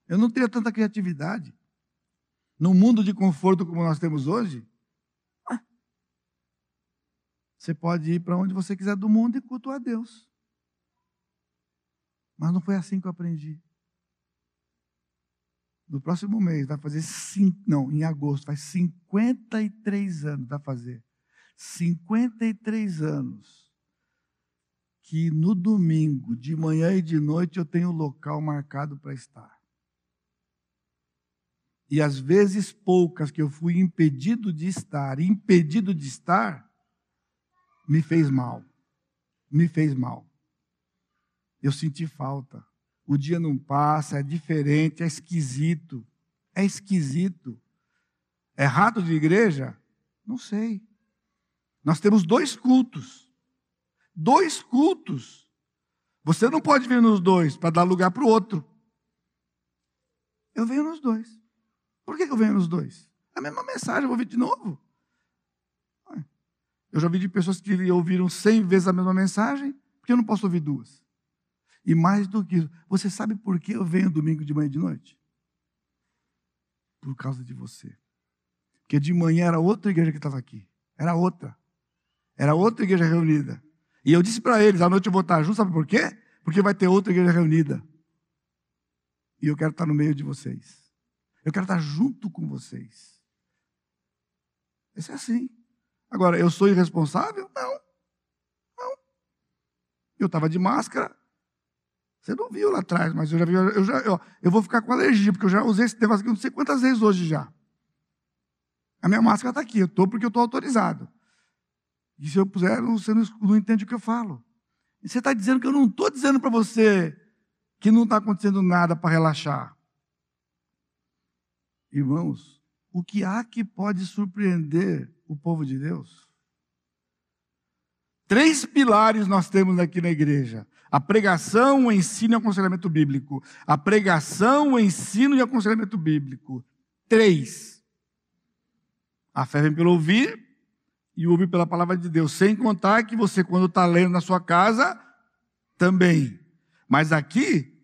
Eu não teria tanta criatividade. Num mundo de conforto como nós temos hoje, você pode ir para onde você quiser do mundo e cultuar Deus. Mas não foi assim que eu aprendi. No próximo mês vai fazer cinco, não, em agosto, faz 53 anos, vai fazer. 53 anos que no domingo, de manhã e de noite, eu tenho local marcado para estar. E as vezes poucas que eu fui impedido de estar, impedido de estar, me fez mal. Me fez mal. Eu senti falta. O dia não passa, é diferente, é esquisito. É esquisito. É rato de igreja? Não sei. Nós temos dois cultos. Dois cultos. Você não pode vir nos dois para dar lugar para o outro. Eu venho nos dois. Por que eu venho nos dois? A mesma mensagem, eu vou ouvir de novo. Eu já ouvi de pessoas que ouviram cem vezes a mesma mensagem, porque eu não posso ouvir duas. E mais do que isso, você sabe por que eu venho domingo de manhã e de noite? Por causa de você. Porque de manhã era outra igreja que estava aqui. Era outra. Era outra igreja reunida. E eu disse para eles, à noite eu vou estar junto, sabe por quê? Porque vai ter outra igreja reunida. E eu quero estar no meio de vocês. Eu quero estar junto com vocês. Isso é assim. Agora, eu sou irresponsável? Não. Não. Eu estava de máscara. Você não viu lá atrás, mas eu já vi. Eu, já, eu, eu vou ficar com alergia, porque eu já usei esse negócio aqui não sei quantas vezes hoje já. A minha máscara está aqui. Eu estou porque eu estou autorizado. E se eu puser, você não, não entende o que eu falo. E você está dizendo que eu não estou dizendo para você que não está acontecendo nada para relaxar. Irmãos, o que há que pode surpreender o povo de Deus? Três pilares nós temos aqui na igreja: a pregação, o ensino e o aconselhamento bíblico. A pregação, o ensino e o aconselhamento bíblico. Três. A fé vem pelo ouvir e ouve pela palavra de Deus. Sem contar que você, quando está lendo na sua casa, também. Mas aqui,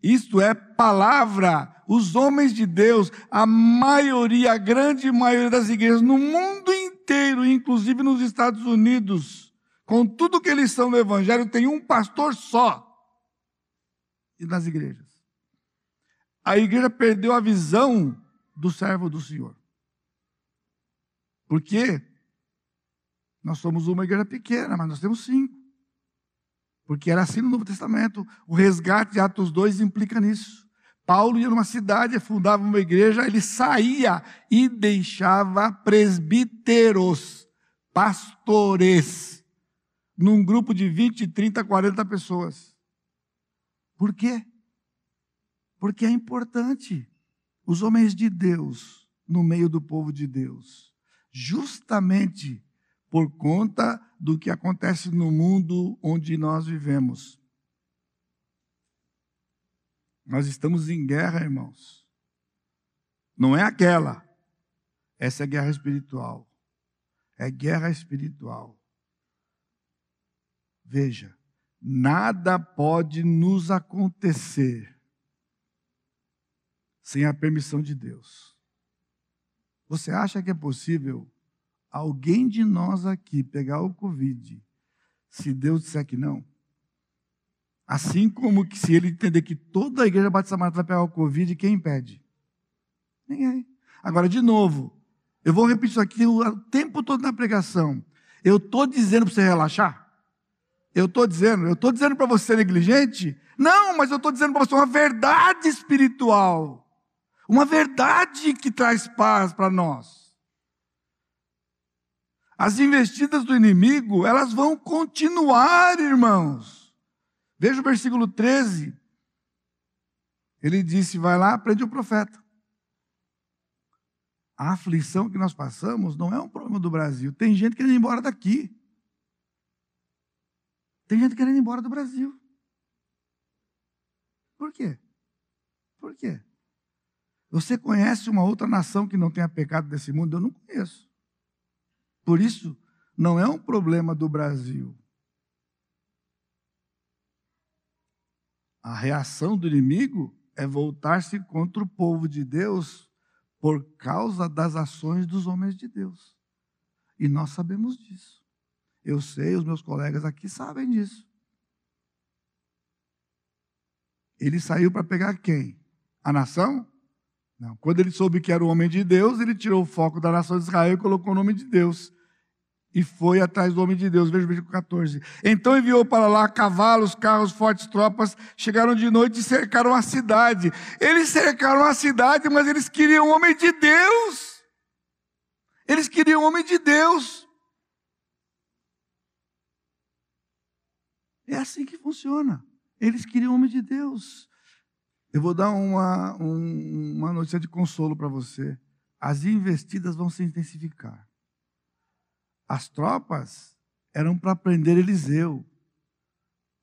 isto é palavra. Os homens de Deus, a maioria, a grande maioria das igrejas no mundo inteiro, inclusive nos Estados Unidos, com tudo que eles são no Evangelho, tem um pastor só. E nas igrejas. A igreja perdeu a visão do servo do Senhor. Por quê? Nós somos uma igreja pequena, mas nós temos cinco. Porque era assim no Novo Testamento. O resgate de Atos 2 implica nisso. Paulo ia numa cidade, fundava uma igreja, ele saía e deixava presbíteros, pastores, num grupo de 20, 30, 40 pessoas. Por quê? Porque é importante. Os homens de Deus no meio do povo de Deus, justamente por conta do que acontece no mundo onde nós vivemos. Nós estamos em guerra, irmãos. Não é aquela. Essa é guerra espiritual. É guerra espiritual. Veja, nada pode nos acontecer sem a permissão de Deus. Você acha que é possível alguém de nós aqui pegar o Covid se Deus disser que não? Assim como que se ele entender que toda a igreja batista Marta vai pegar o Covid, quem impede? Ninguém. Agora, de novo, eu vou repetir isso aqui o tempo todo na pregação. Eu estou dizendo para você relaxar? Eu estou dizendo, eu estou dizendo para você negligente? Não, mas eu estou dizendo para você uma verdade espiritual. Uma verdade que traz paz para nós. As investidas do inimigo, elas vão continuar, irmãos. Veja o versículo 13. Ele disse: Vai lá, prende o profeta. A aflição que nós passamos não é um problema do Brasil. Tem gente querendo ir embora daqui. Tem gente querendo ir embora do Brasil. Por quê? Por quê? Você conhece uma outra nação que não tenha pecado desse mundo? Eu não conheço. Por isso, não é um problema do Brasil. A reação do inimigo é voltar-se contra o povo de Deus por causa das ações dos homens de Deus. E nós sabemos disso. Eu sei, os meus colegas aqui sabem disso. Ele saiu para pegar quem? A nação? Não. Quando ele soube que era o homem de Deus, ele tirou o foco da nação de Israel e colocou o nome de Deus. E foi atrás do homem de Deus. Veja o versículo 14. Então enviou para lá cavalos, carros, fortes tropas. Chegaram de noite e cercaram a cidade. Eles cercaram a cidade, mas eles queriam o homem de Deus. Eles queriam o homem de Deus. É assim que funciona. Eles queriam o homem de Deus. Eu vou dar uma, um, uma notícia de consolo para você. As investidas vão se intensificar. As tropas eram para prender Eliseu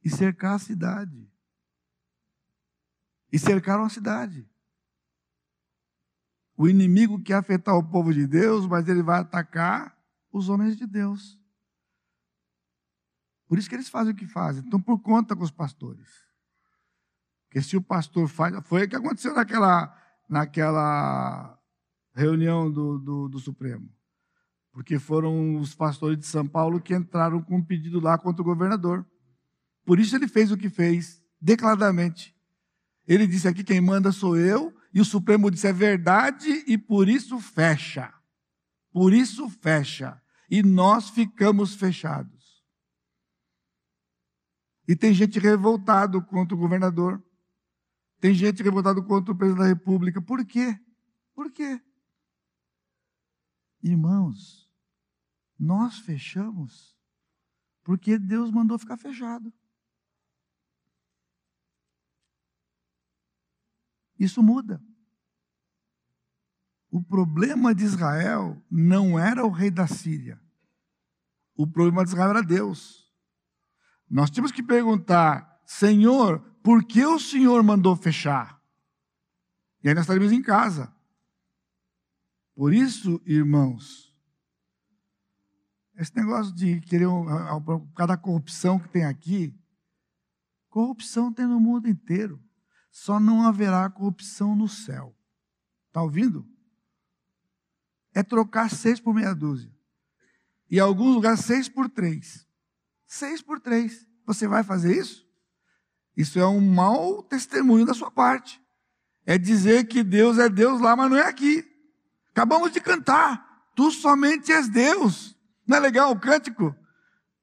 e cercar a cidade. E cercaram a cidade. O inimigo quer afetar o povo de Deus, mas ele vai atacar os homens de Deus. Por isso que eles fazem o que fazem. Então, por conta com os pastores. Porque se o pastor faz. Foi o que aconteceu naquela, naquela reunião do, do, do Supremo. Porque foram os pastores de São Paulo que entraram com um pedido lá contra o governador. Por isso ele fez o que fez, declaradamente. Ele disse aqui: quem manda sou eu, e o Supremo disse é verdade, e por isso fecha. Por isso fecha. E nós ficamos fechados. E tem gente revoltado contra o governador. Tem gente revoltada contra o presidente da República. Por quê? Por quê? Irmãos, nós fechamos porque Deus mandou ficar fechado. Isso muda. O problema de Israel não era o rei da Síria. O problema de Israel era Deus. Nós temos que perguntar, Senhor, por que o Senhor mandou fechar? E aí nós estaremos em casa. Por isso, irmãos, esse negócio de querer, por causa da corrupção que tem aqui, corrupção tem no mundo inteiro. Só não haverá corrupção no céu. Está ouvindo? É trocar seis por meia dúzia. E em alguns lugares, seis por três. Seis por três. Você vai fazer isso? Isso é um mau testemunho da sua parte. É dizer que Deus é Deus lá, mas não é aqui. Acabamos de cantar. Tu somente és Deus. Não é legal o cântico?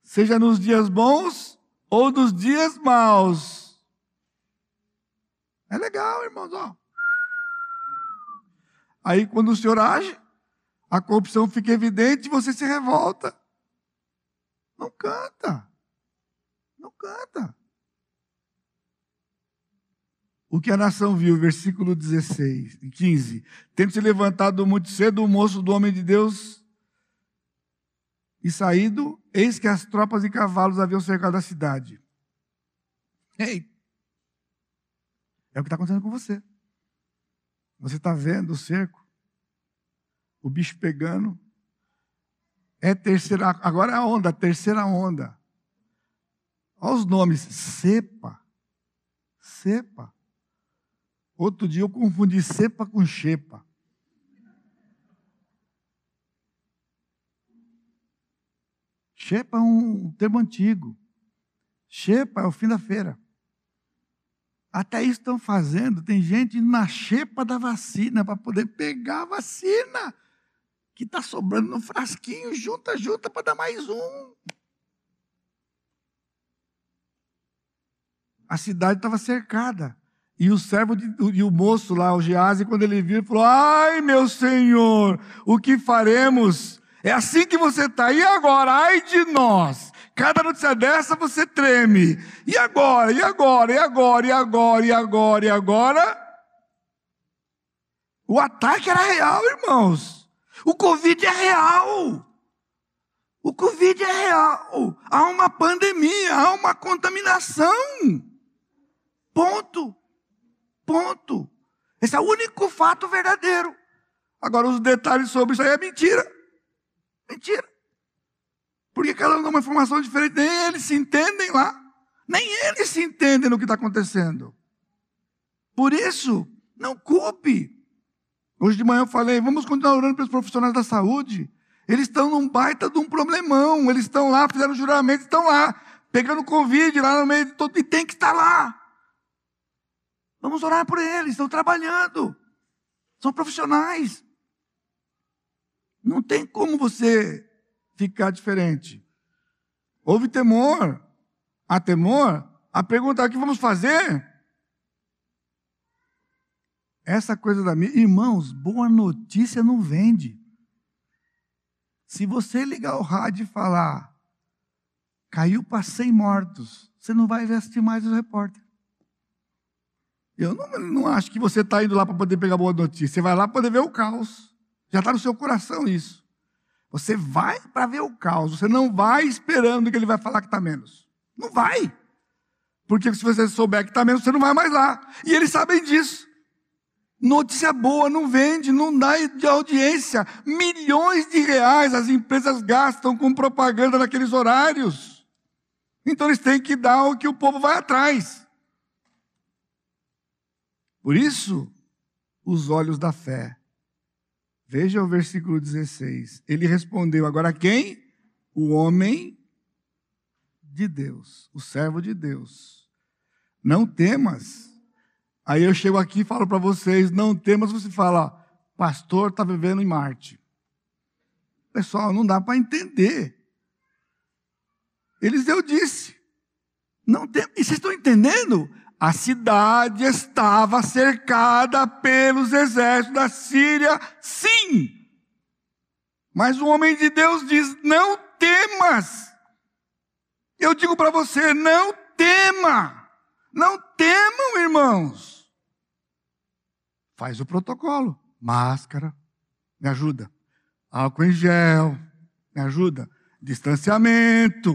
Seja nos dias bons ou nos dias maus. É legal, irmãos. Ó. Aí, quando o Senhor age, a corrupção fica evidente e você se revolta. Não canta. Não canta. O que a nação viu, versículo 16, 15. Tendo se levantado muito cedo o moço do homem de Deus e saído, eis que as tropas e cavalos haviam cercado a cidade. Ei! É o que está acontecendo com você. Você está vendo o cerco, o bicho pegando. É terceira, agora é a onda, a terceira onda. Olha os nomes: cepa, cepa. Outro dia eu confundi cepa com xepa. Xepa é um termo antigo. Xepa é o fim da feira. Até isso estão fazendo. Tem gente na xepa da vacina para poder pegar a vacina que está sobrando no frasquinho. Junta, junta para dar mais um. A cidade estava cercada. E o servo de, e o moço lá, o Gease, quando ele viu, falou: Ai, meu senhor, o que faremos? É assim que você está. E agora? Ai de nós. Cada notícia dessa você treme. E agora? E agora? E agora? E agora? E agora? E agora? O ataque era real, irmãos. O Covid é real. O Covid é real. Há uma pandemia, há uma contaminação. Ponto. Ponto. Esse é o único fato verdadeiro. Agora, os detalhes sobre isso aí é mentira. Mentira. Porque cada um dá uma informação diferente, nem eles se entendem lá. Nem eles se entendem no que está acontecendo. Por isso, não culpe. Hoje de manhã eu falei, vamos continuar orando pelos profissionais da saúde. Eles estão num baita de um problemão. Eles estão lá, fizeram juramento, estão lá, pegando Covid lá no meio de todo, e tem que estar lá. Vamos orar por eles, estão trabalhando. São profissionais. Não tem como você ficar diferente. Houve temor. Há temor. A pergunta é: o que vamos fazer? Essa coisa da minha. Irmãos, boa notícia não vende. Se você ligar o rádio e falar, caiu para 100 mortos, você não vai assistir mais o repórter. Eu não, não acho que você está indo lá para poder pegar boa notícia. Você vai lá para poder ver o caos. Já está no seu coração isso. Você vai para ver o caos. Você não vai esperando que ele vai falar que está menos. Não vai. Porque se você souber que está menos, você não vai mais lá. E eles sabem disso. Notícia boa não vende, não dá de audiência. Milhões de reais as empresas gastam com propaganda naqueles horários. Então eles têm que dar o que o povo vai atrás. Por isso, os olhos da fé. Veja o versículo 16. Ele respondeu: Agora quem? O homem de Deus, o servo de Deus. Não temas. Aí eu chego aqui e falo para vocês: não temas. Você fala, pastor está vivendo em Marte. Pessoal, não dá para entender. Eliseu disse: não tem. E vocês estão entendendo? A cidade estava cercada pelos exércitos da Síria, sim. Mas o homem de Deus diz: não temas. Eu digo para você: não tema. Não temam, irmãos. Faz o protocolo. Máscara, me ajuda. Álcool em gel, me ajuda. Distanciamento,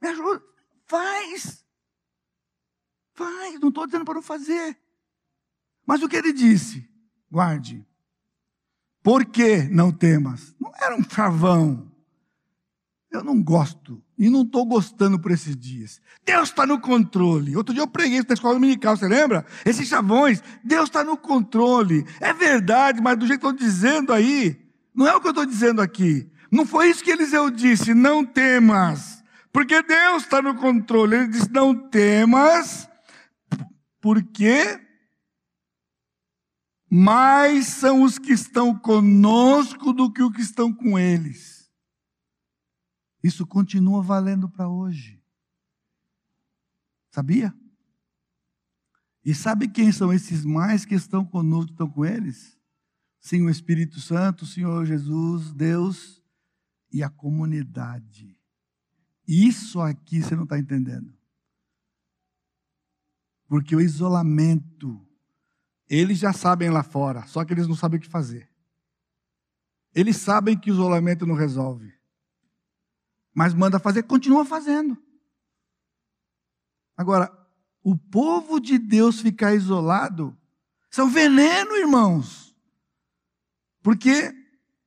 me ajuda. Faz. Faz, não estou dizendo para não fazer. Mas o que ele disse? Guarde. Por que não temas? Não era um chavão. Eu não gosto e não estou gostando por esses dias. Deus está no controle. Outro dia eu preguei isso na escola dominical, você lembra? Esses chavões, Deus está no controle. É verdade, mas do jeito que eu estou dizendo aí, não é o que eu estou dizendo aqui. Não foi isso que Eliseu disse, não temas. Porque Deus está no controle. Ele disse, não temas, porque mais são os que estão conosco do que os que estão com eles. Isso continua valendo para hoje. Sabia? E sabe quem são esses mais que estão conosco, que estão com eles? Sim, o Espírito Santo, o Senhor Jesus, Deus e a comunidade. Isso aqui você não está entendendo. Porque o isolamento, eles já sabem lá fora, só que eles não sabem o que fazer. Eles sabem que o isolamento não resolve. Mas manda fazer, continua fazendo. Agora, o povo de Deus ficar isolado são veneno, irmãos. Porque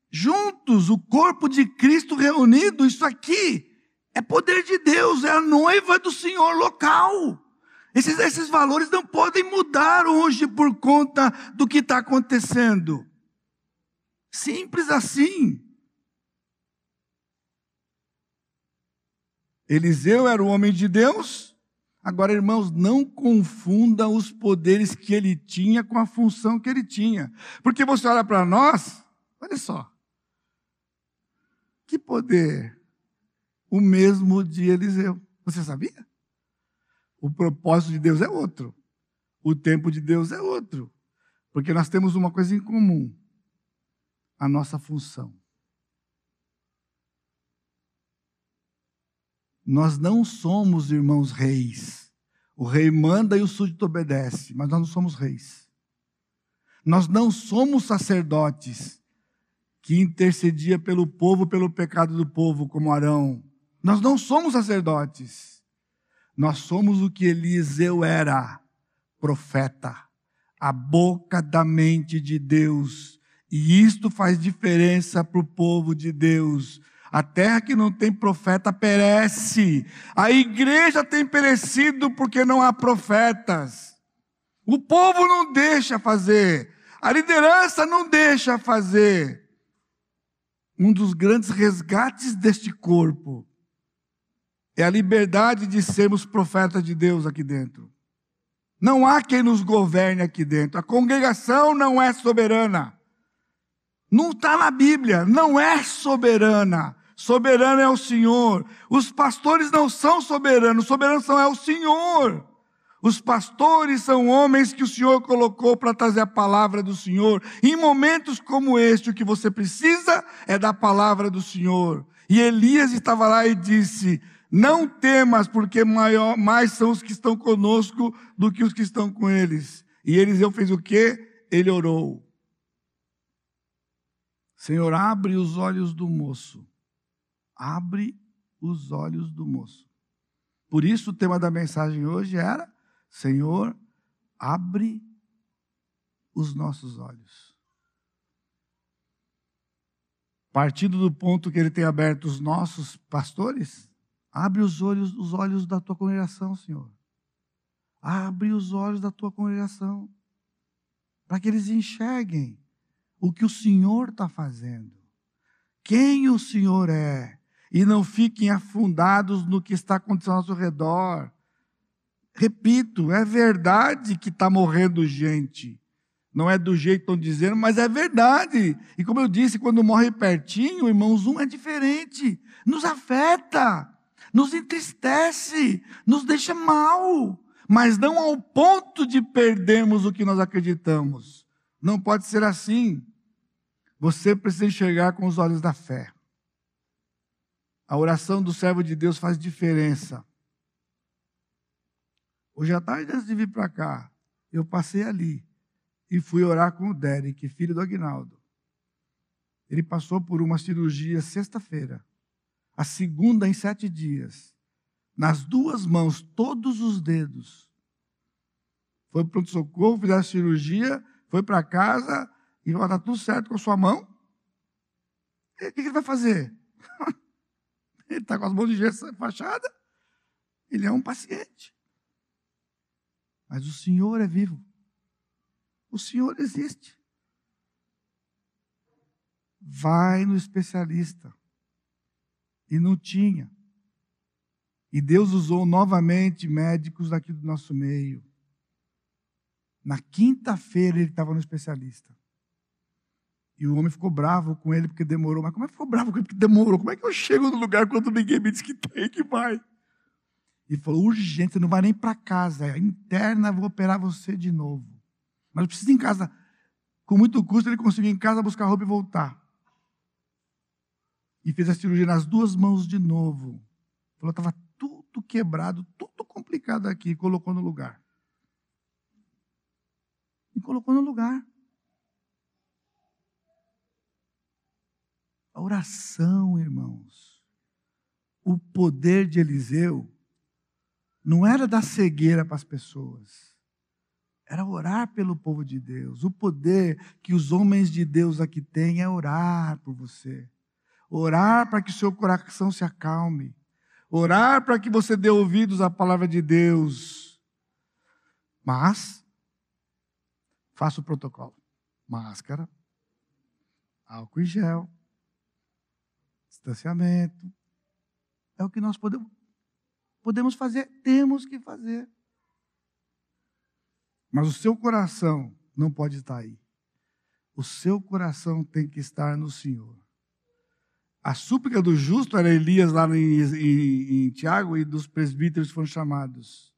juntos, o corpo de Cristo reunido, isso aqui é poder de Deus, é a noiva do Senhor local. Esses, esses valores não podem mudar hoje por conta do que está acontecendo. Simples assim. Eliseu era o homem de Deus. Agora, irmãos, não confunda os poderes que ele tinha com a função que ele tinha. Porque você olha para nós, olha só. Que poder? O mesmo de Eliseu. Você sabia? O propósito de Deus é outro. O tempo de Deus é outro. Porque nós temos uma coisa em comum a nossa função. Nós não somos, irmãos, reis. O rei manda e o súdito obedece, mas nós não somos reis. Nós não somos sacerdotes que intercedia pelo povo, pelo pecado do povo, como Arão. Nós não somos sacerdotes. Nós somos o que Eliseu era, profeta, a boca da mente de Deus e isto faz diferença para o povo de Deus. A terra que não tem profeta perece. A igreja tem perecido porque não há profetas. O povo não deixa fazer. A liderança não deixa fazer. Um dos grandes resgates deste corpo é a liberdade de sermos profetas de Deus aqui dentro. Não há quem nos governe aqui dentro. A congregação não é soberana. Não está na Bíblia, não é soberana. Soberano é o Senhor. Os pastores não são soberanos, soberanos são é o Senhor. Os pastores são homens que o Senhor colocou para trazer a palavra do Senhor. Em momentos como este, o que você precisa é da palavra do Senhor. E Elias estava lá e disse: Não temas, porque maior, mais são os que estão conosco do que os que estão com eles. E Eliseu fez o quê? Ele orou. Senhor, abre os olhos do moço. Abre os olhos do moço. Por isso o tema da mensagem hoje era: Senhor, abre os nossos olhos. Partindo do ponto que ele tem aberto os nossos pastores, abre os olhos, os olhos da tua congregação, Senhor. Abre os olhos da tua congregação, para que eles enxerguem o que o Senhor está fazendo, quem o Senhor é, e não fiquem afundados no que está acontecendo ao seu redor. Repito, é verdade que está morrendo gente. Não é do jeito que estão dizendo, mas é verdade. E como eu disse, quando morre pertinho, irmãos, um é diferente. Nos afeta, nos entristece, nos deixa mal. Mas não ao ponto de perdermos o que nós acreditamos. Não pode ser assim. Você precisa enxergar com os olhos da fé. A oração do servo de Deus faz diferença. Hoje à tarde, antes de vir para cá, eu passei ali e fui orar com o Derek, filho do Agnaldo. Ele passou por uma cirurgia sexta-feira, a segunda em sete dias. Nas duas mãos, todos os dedos. Foi para o socorro, fez a cirurgia, foi para casa, e vai dar tudo certo com a sua mão, o que ele vai fazer? (laughs) ele está com as mãos de gesso fachada, ele é um paciente. Mas o Senhor é vivo. O Senhor existe. Vai no especialista. E não tinha. E Deus usou novamente médicos aqui do nosso meio. Na quinta-feira ele estava no especialista. E o homem ficou bravo com ele porque demorou. Mas como é que ficou bravo com ele porque demorou? Como é que eu chego no lugar quando ninguém me diz que tem, que vai? E falou, urgente, você não vai nem para casa. É interna, vou operar você de novo. Mas eu preciso ir em casa. Com muito custo, ele conseguiu ir em casa buscar roupa e voltar. E fez a cirurgia nas duas mãos de novo. Falou, estava tudo quebrado, tudo complicado aqui. Colocou no lugar. colocou no lugar. A oração, irmãos, o poder de Eliseu não era dar cegueira para as pessoas, era orar pelo povo de Deus. O poder que os homens de Deus aqui têm é orar por você, orar para que o seu coração se acalme, orar para que você dê ouvidos à palavra de Deus. Mas, faça o protocolo: máscara, álcool em gel, distanciamento. É o que nós podemos, podemos fazer, temos que fazer. Mas o seu coração não pode estar aí. O seu coração tem que estar no Senhor. A súplica do justo era Elias lá em, em, em Tiago e dos presbíteros foram chamados.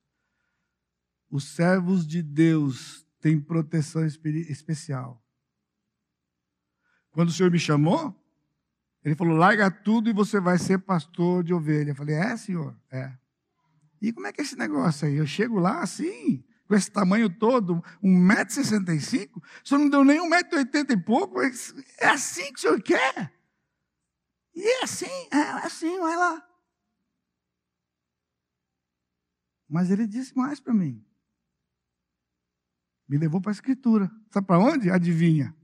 Os servos de Deus têm proteção especial. Quando o Senhor me chamou, ele falou: larga tudo e você vai ser pastor de ovelha. Eu falei: é, senhor? É. E como é que é esse negócio aí? Eu chego lá assim, com esse tamanho todo, 1,65m, o senhor não deu nem 1,80m e pouco. É assim que o senhor quer? E é assim, é assim, vai lá. Mas ele disse mais para mim. Me levou para a Escritura. Sabe para onde? Adivinha?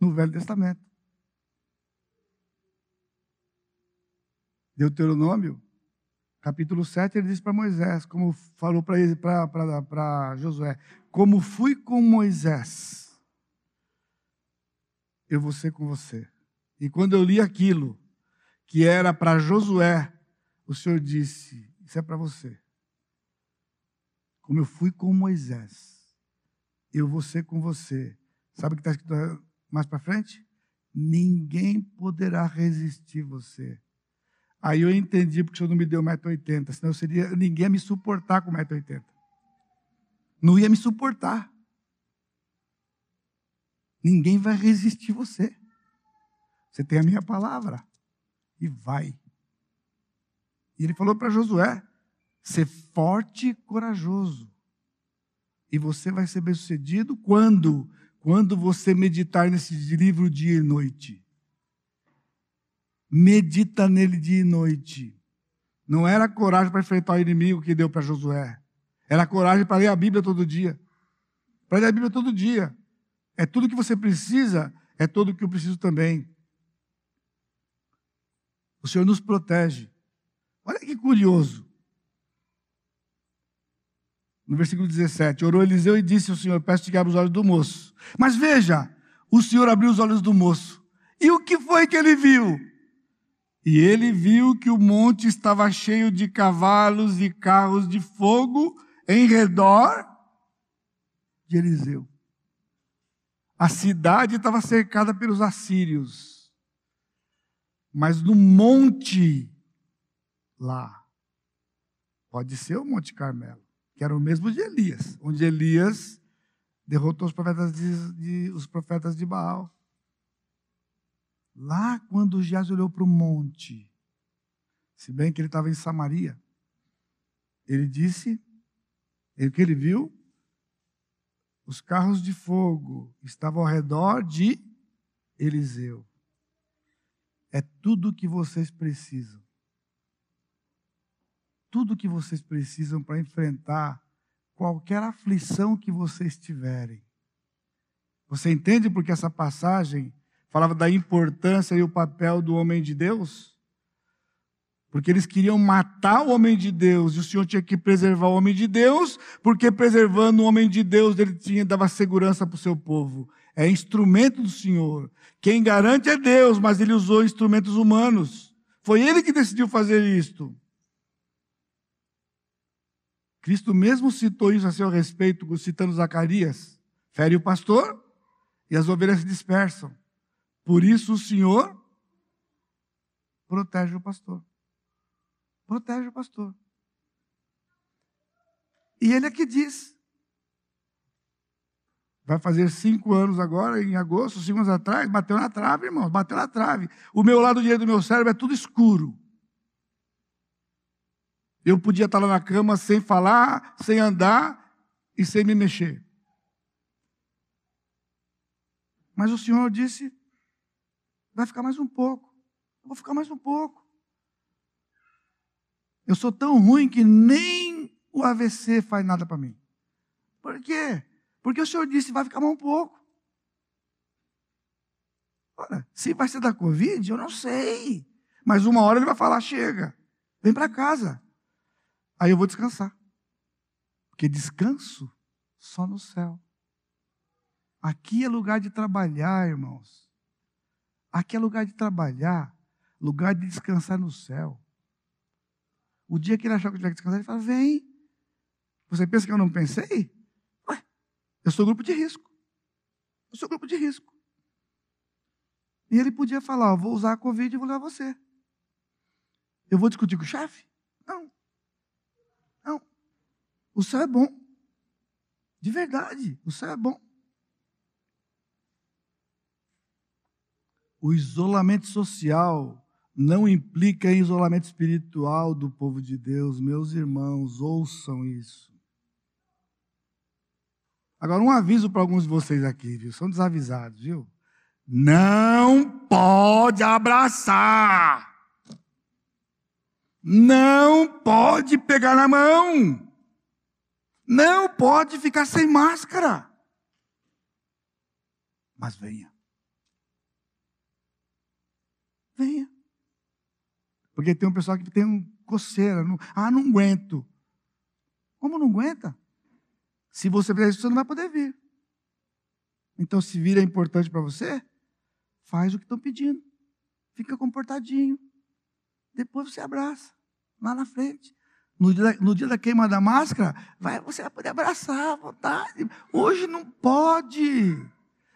No Velho Testamento. Deuteronômio, capítulo 7, ele diz para Moisés, como falou para Josué, como fui com Moisés, eu vou ser com você. E quando eu li aquilo, que era para Josué, o Senhor disse: Isso é para você. Como eu fui com Moisés, eu vou ser com você. Sabe o que está escrito mais para frente? Ninguém poderá resistir você Aí eu entendi porque o senhor não me deu 1,80m, senão eu seria, ninguém ia me suportar com 1,80m. Não ia me suportar. Ninguém vai resistir você. Você tem a minha palavra. E vai. E ele falou para Josué: ser forte e corajoso. E você vai ser bem-sucedido quando? Quando você meditar nesse livro dia e noite medita nele dia e noite. Não era coragem para enfrentar o inimigo que deu para Josué. Era coragem para ler a Bíblia todo dia. Para ler a Bíblia todo dia. É tudo que você precisa, é tudo que eu preciso também. O Senhor nos protege. Olha que curioso. No versículo 17, orou Eliseu e disse ao Senhor: Peço-te que abra os olhos do moço. Mas veja, o Senhor abriu os olhos do moço. E o que foi que ele viu? E ele viu que o monte estava cheio de cavalos e carros de fogo em redor de Eliseu. A cidade estava cercada pelos assírios. Mas no monte lá, pode ser o Monte Carmelo, que era o mesmo de Elias, onde Elias derrotou os profetas de, de os profetas de Baal. Lá, quando Geazi olhou para o monte, se bem que ele estava em Samaria, ele disse: o que ele viu? Os carros de fogo estavam ao redor de Eliseu. Tudo o que vocês precisam. Tudo o que vocês precisam para enfrentar qualquer aflição que vocês tiverem. Você entende porque essa passagem falava da importância e o papel do homem de Deus, porque eles queriam matar o homem de Deus, e o Senhor tinha que preservar o homem de Deus, porque preservando o homem de Deus, ele tinha dava segurança para o seu povo. É instrumento do Senhor. Quem garante é Deus, mas ele usou instrumentos humanos. Foi ele que decidiu fazer isto. Cristo mesmo citou isso a seu respeito, citando Zacarias: fere o pastor e as ovelhas se dispersam. Por isso o Senhor protege o pastor. Protege o pastor. E ele é que diz. Vai fazer cinco anos agora, em agosto, cinco anos atrás, bateu na trave, irmão, bateu na trave. O meu lado direito do meu cérebro é tudo escuro. Eu podia estar lá na cama sem falar, sem andar e sem me mexer. Mas o Senhor disse: vai ficar mais um pouco. Eu vou ficar mais um pouco. Eu sou tão ruim que nem o AVC faz nada para mim. Por quê? Porque o Senhor disse: vai ficar mais um pouco. Ora, se vai ser da Covid, eu não sei. Mas uma hora ele vai falar: chega, vem para casa. Aí eu vou descansar. Porque descanso só no céu. Aqui é lugar de trabalhar, irmãos. Aqui é lugar de trabalhar, lugar de descansar no céu. O dia que ele achar que tiver que descansar, ele fala: vem. Você pensa que eu não pensei? Eu sou grupo de risco. Eu sou grupo de risco. E ele podia falar: vou usar a Covid e vou levar você. Eu vou discutir com o chefe? Não. Não. O céu é bom. De verdade, o céu é bom. O isolamento social não implica em isolamento espiritual do povo de Deus. Meus irmãos, ouçam isso. Agora, um aviso para alguns de vocês aqui, viu? São desavisados, viu? Não pode abraçar. Não pode pegar na mão. Não pode ficar sem máscara. Mas venha. Venha. Porque tem um pessoal que tem um coceira. Não, ah, não aguento. Como não aguenta? Se você fizer isso, você não vai poder vir. Então, se vir é importante para você, faz o que estão pedindo. Fica comportadinho. Depois você abraça. Lá na frente. No dia, da, no dia da queima da máscara, vai, você vai poder abraçar à vontade. Hoje não pode.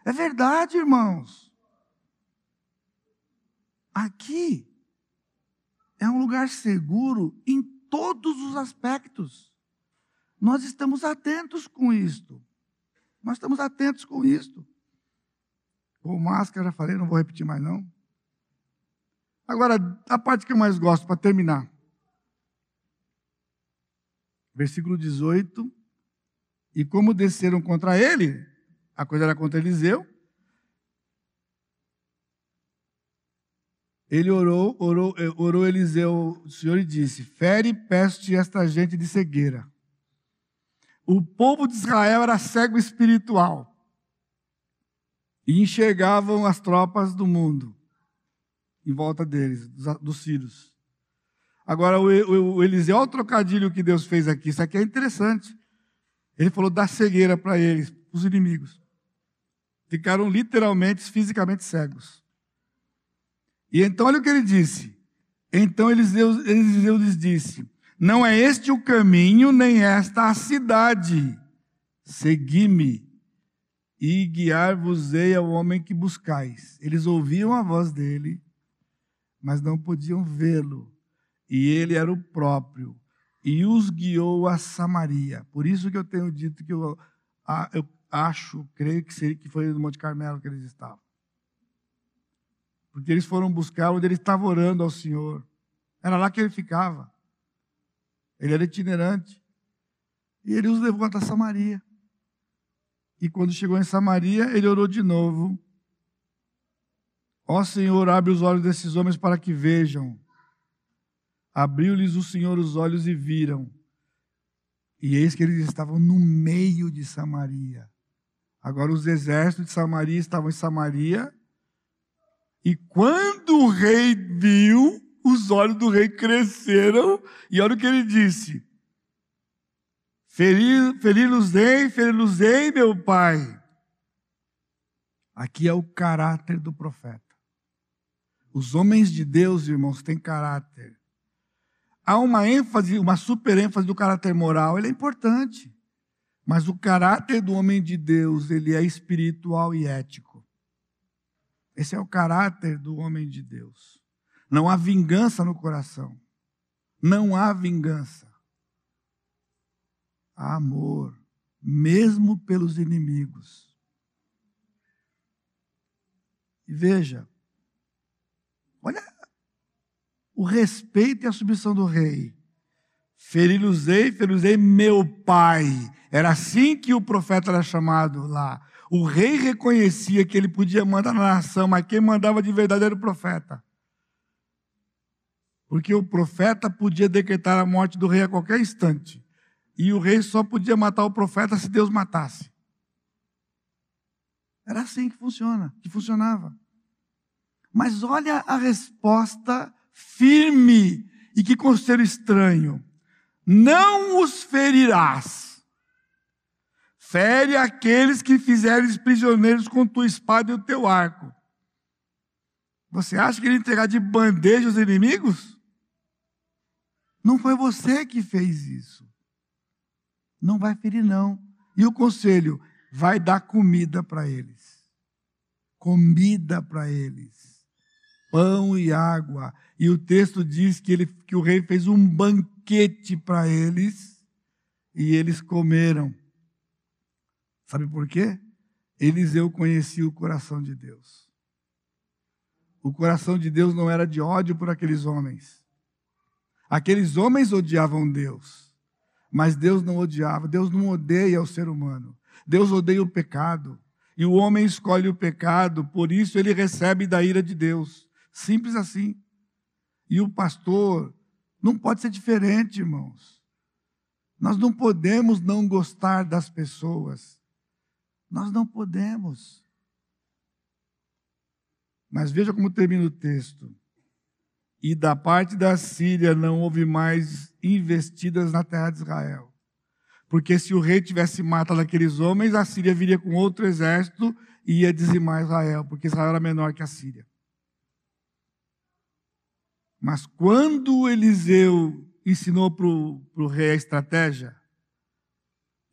É verdade, irmãos. Aqui é um lugar seguro em todos os aspectos. Nós estamos atentos com isto. Nós estamos atentos com isto. Com máscara, já falei, não vou repetir mais não. Agora, a parte que eu mais gosto, para terminar. Versículo 18. E como desceram contra ele, a coisa era contra Eliseu, Ele orou, orou, eh, orou Eliseu, o Senhor, e disse: Fere peste esta gente de cegueira. O povo de Israel era cego espiritual e enxergavam as tropas do mundo em volta deles, dos, sírios. Agora, o Eliseu, olha o trocadilho que Deus fez aqui, isso aqui é interessante. Ele falou da cegueira para eles, os inimigos. Ficaram literalmente, fisicamente cegos. E então olha o que ele disse. Então Eliseu, Eliseu lhes disse: Não é este o caminho, nem esta a cidade. Segui-me e guiar-vos-ei ao homem que buscais. Eles ouviam a voz dele, mas não podiam vê-lo. E ele era o próprio. E os guiou a Samaria. Por isso que eu tenho dito que eu, eu acho, creio que, que foi no Monte Carmelo que eles estavam. Porque eles foram buscar onde ele estava orando ao Senhor. Era lá que ele ficava. Ele era itinerante. E ele os levou até Samaria. E quando chegou em Samaria, ele orou de novo. Ó Senhor, abre os olhos desses homens para que vejam. Abriu-lhes o Senhor os olhos e viram. E eis que eles estavam no meio de Samaria. Agora os exércitos de Samaria estavam em Samaria e quando o rei viu, os olhos do rei cresceram, e olha o que ele disse: Feri-los-ei, feri-los-ei, meu pai. Aqui é o caráter do profeta. Os homens de Deus, irmãos, têm caráter. Há uma ênfase, uma super ênfase do caráter moral, ele é importante. Mas o caráter do homem de Deus, ele é espiritual e ético. Esse é o caráter do homem de Deus. Não há vingança no coração. Não há vingança. Há amor, mesmo pelos inimigos. E veja, olha o respeito e a submissão do rei. Feriluzei meu pai. Era assim que o profeta era chamado lá. O rei reconhecia que ele podia mandar na nação, mas quem mandava de verdade era o profeta. Porque o profeta podia decretar a morte do rei a qualquer instante. E o rei só podia matar o profeta se Deus matasse. Era assim que funciona, que funcionava. Mas olha a resposta firme e que conselho estranho. Não os ferirás. Fere aqueles que fizeres prisioneiros com tua espada e o teu arco. Você acha que ele entregar de bandeja os inimigos? Não foi você que fez isso. Não vai ferir, não. E o conselho? Vai dar comida para eles. Comida para eles. Pão e água. E o texto diz que, ele, que o rei fez um banquete para eles e eles comeram. Sabe por quê? Eliseu conhecia o coração de Deus. O coração de Deus não era de ódio por aqueles homens. Aqueles homens odiavam Deus, mas Deus não odiava. Deus não odeia o ser humano. Deus odeia o pecado. E o homem escolhe o pecado, por isso ele recebe da ira de Deus. Simples assim. E o pastor não pode ser diferente, irmãos. Nós não podemos não gostar das pessoas. Nós não podemos. Mas veja como termina o texto. E da parte da Síria não houve mais investidas na terra de Israel. Porque se o rei tivesse matado aqueles homens, a Síria viria com outro exército e ia dizimar Israel, porque Israel era menor que a Síria. Mas quando Eliseu ensinou para o rei a estratégia,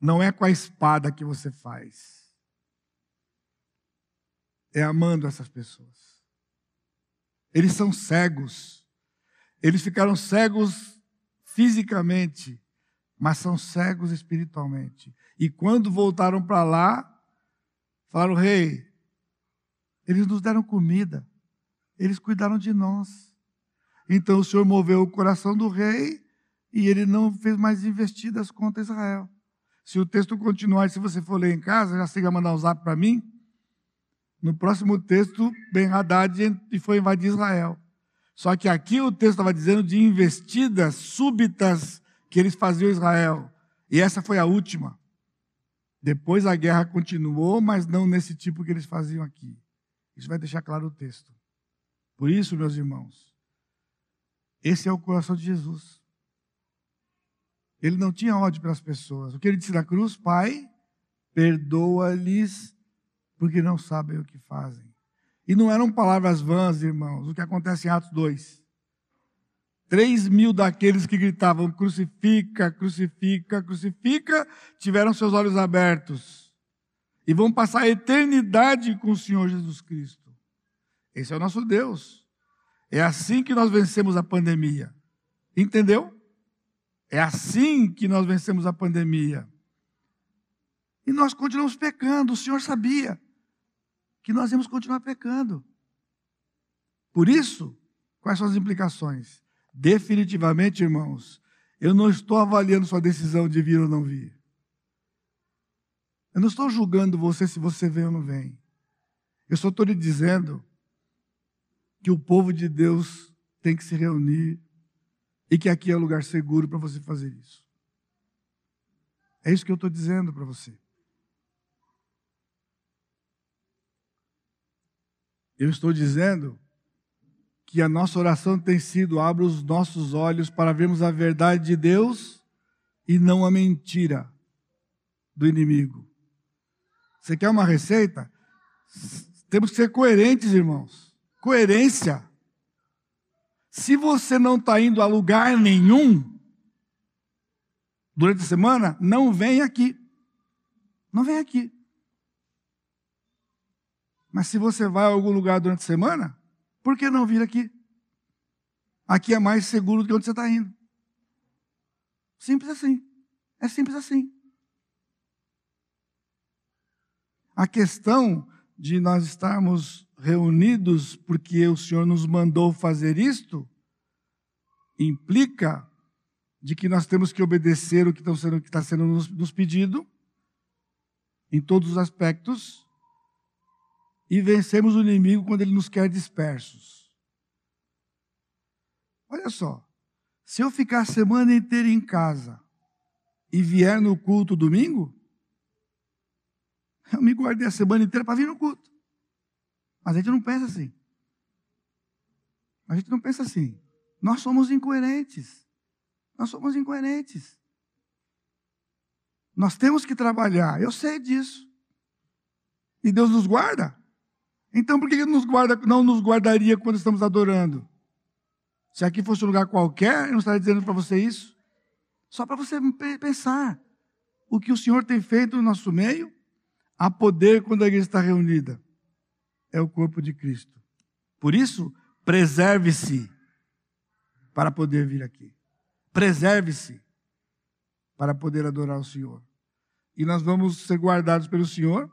não é com a espada que você faz, é amando essas pessoas. Eles são cegos. Eles ficaram cegos fisicamente, mas são cegos espiritualmente. E quando voltaram para lá, falaram: Rei, eles nos deram comida, eles cuidaram de nós. Então o Senhor moveu o coração do rei e ele não fez mais investidas contra Israel. Se o texto continuar, se você for ler em casa, já siga mandar um zap para mim. No próximo texto, Ben-Hadad foi invadir Israel. Só que aqui o texto estava dizendo de investidas súbitas que eles faziam Israel. E essa foi a última. Depois a guerra continuou, mas não nesse tipo que eles faziam aqui. Isso vai deixar claro o texto. Por isso, meus irmãos, esse é o coração de Jesus. Ele não tinha ódio pelas pessoas. O que ele disse na cruz, Pai, perdoa-lhes porque não sabem o que fazem. E não eram palavras vãs, irmãos, o que acontece em Atos 2. Três mil daqueles que gritavam crucifica, crucifica, crucifica, tiveram seus olhos abertos e vão passar a eternidade com o Senhor Jesus Cristo. Esse é o nosso Deus. É assim que nós vencemos a pandemia. Entendeu? É assim que nós vencemos a pandemia. E nós continuamos pecando, o Senhor sabia que nós íamos continuar pecando. Por isso, quais são as implicações? Definitivamente, irmãos, eu não estou avaliando sua decisão de vir ou não vir. Eu não estou julgando você se você vem ou não vem. Eu só estou lhe dizendo que o povo de Deus tem que se reunir e que aqui é o lugar seguro para você fazer isso. É isso que eu estou dizendo para você. Eu estou dizendo que a nossa oração tem sido: abra os nossos olhos para vermos a verdade de Deus e não a mentira do inimigo. Você quer uma receita? Temos que ser coerentes, irmãos. Coerência. Se você não está indo a lugar nenhum durante a semana, não vem aqui. Não vem aqui. Mas se você vai a algum lugar durante a semana, por que não vir aqui? Aqui é mais seguro do que onde você está indo. Simples assim. É simples assim. A questão de nós estarmos reunidos porque o Senhor nos mandou fazer isto implica de que nós temos que obedecer o que está sendo, que está sendo nos, nos pedido em todos os aspectos e vencemos o inimigo quando ele nos quer dispersos. Olha só, se eu ficar a semana inteira em casa e vier no culto domingo, eu me guardei a semana inteira para vir no culto. Mas a gente não pensa assim. A gente não pensa assim. Nós somos incoerentes. Nós somos incoerentes. Nós temos que trabalhar. Eu sei disso. E Deus nos guarda. Então por que Ele nos guarda, não nos guardaria quando estamos adorando? Se aqui fosse um lugar qualquer, eu não estaria dizendo para você isso. Só para você pensar o que o Senhor tem feito no nosso meio, há poder quando a igreja está reunida. É o corpo de Cristo. Por isso, preserve-se para poder vir aqui. Preserve-se para poder adorar o Senhor. E nós vamos ser guardados pelo Senhor,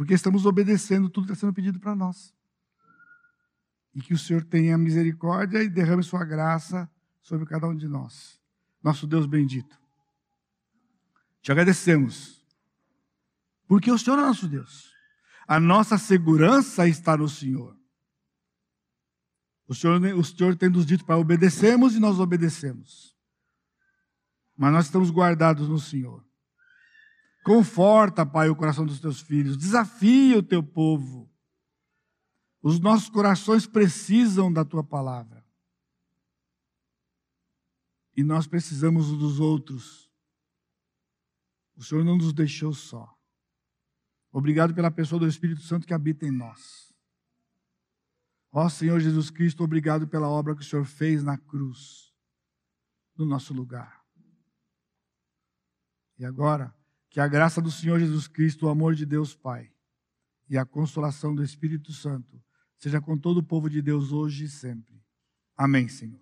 porque estamos obedecendo tudo que está sendo pedido para nós. E que o Senhor tenha misericórdia e derrame sua graça sobre cada um de nós. Nosso Deus bendito. Te agradecemos. Porque o Senhor é nosso Deus. A nossa segurança está no Senhor. O Senhor, o Senhor tem nos dito para obedecermos e nós obedecemos. Mas nós estamos guardados no Senhor. Conforta, Pai, o coração dos teus filhos. Desafia o teu povo. Os nossos corações precisam da tua palavra. E nós precisamos dos outros. O Senhor não nos deixou só. Obrigado pela pessoa do Espírito Santo que habita em nós. Ó Senhor Jesus Cristo, obrigado pela obra que o Senhor fez na cruz, no nosso lugar. E agora, que a graça do Senhor Jesus Cristo, o amor de Deus Pai e a consolação do Espírito Santo seja com todo o povo de Deus hoje e sempre. Amém, Senhor.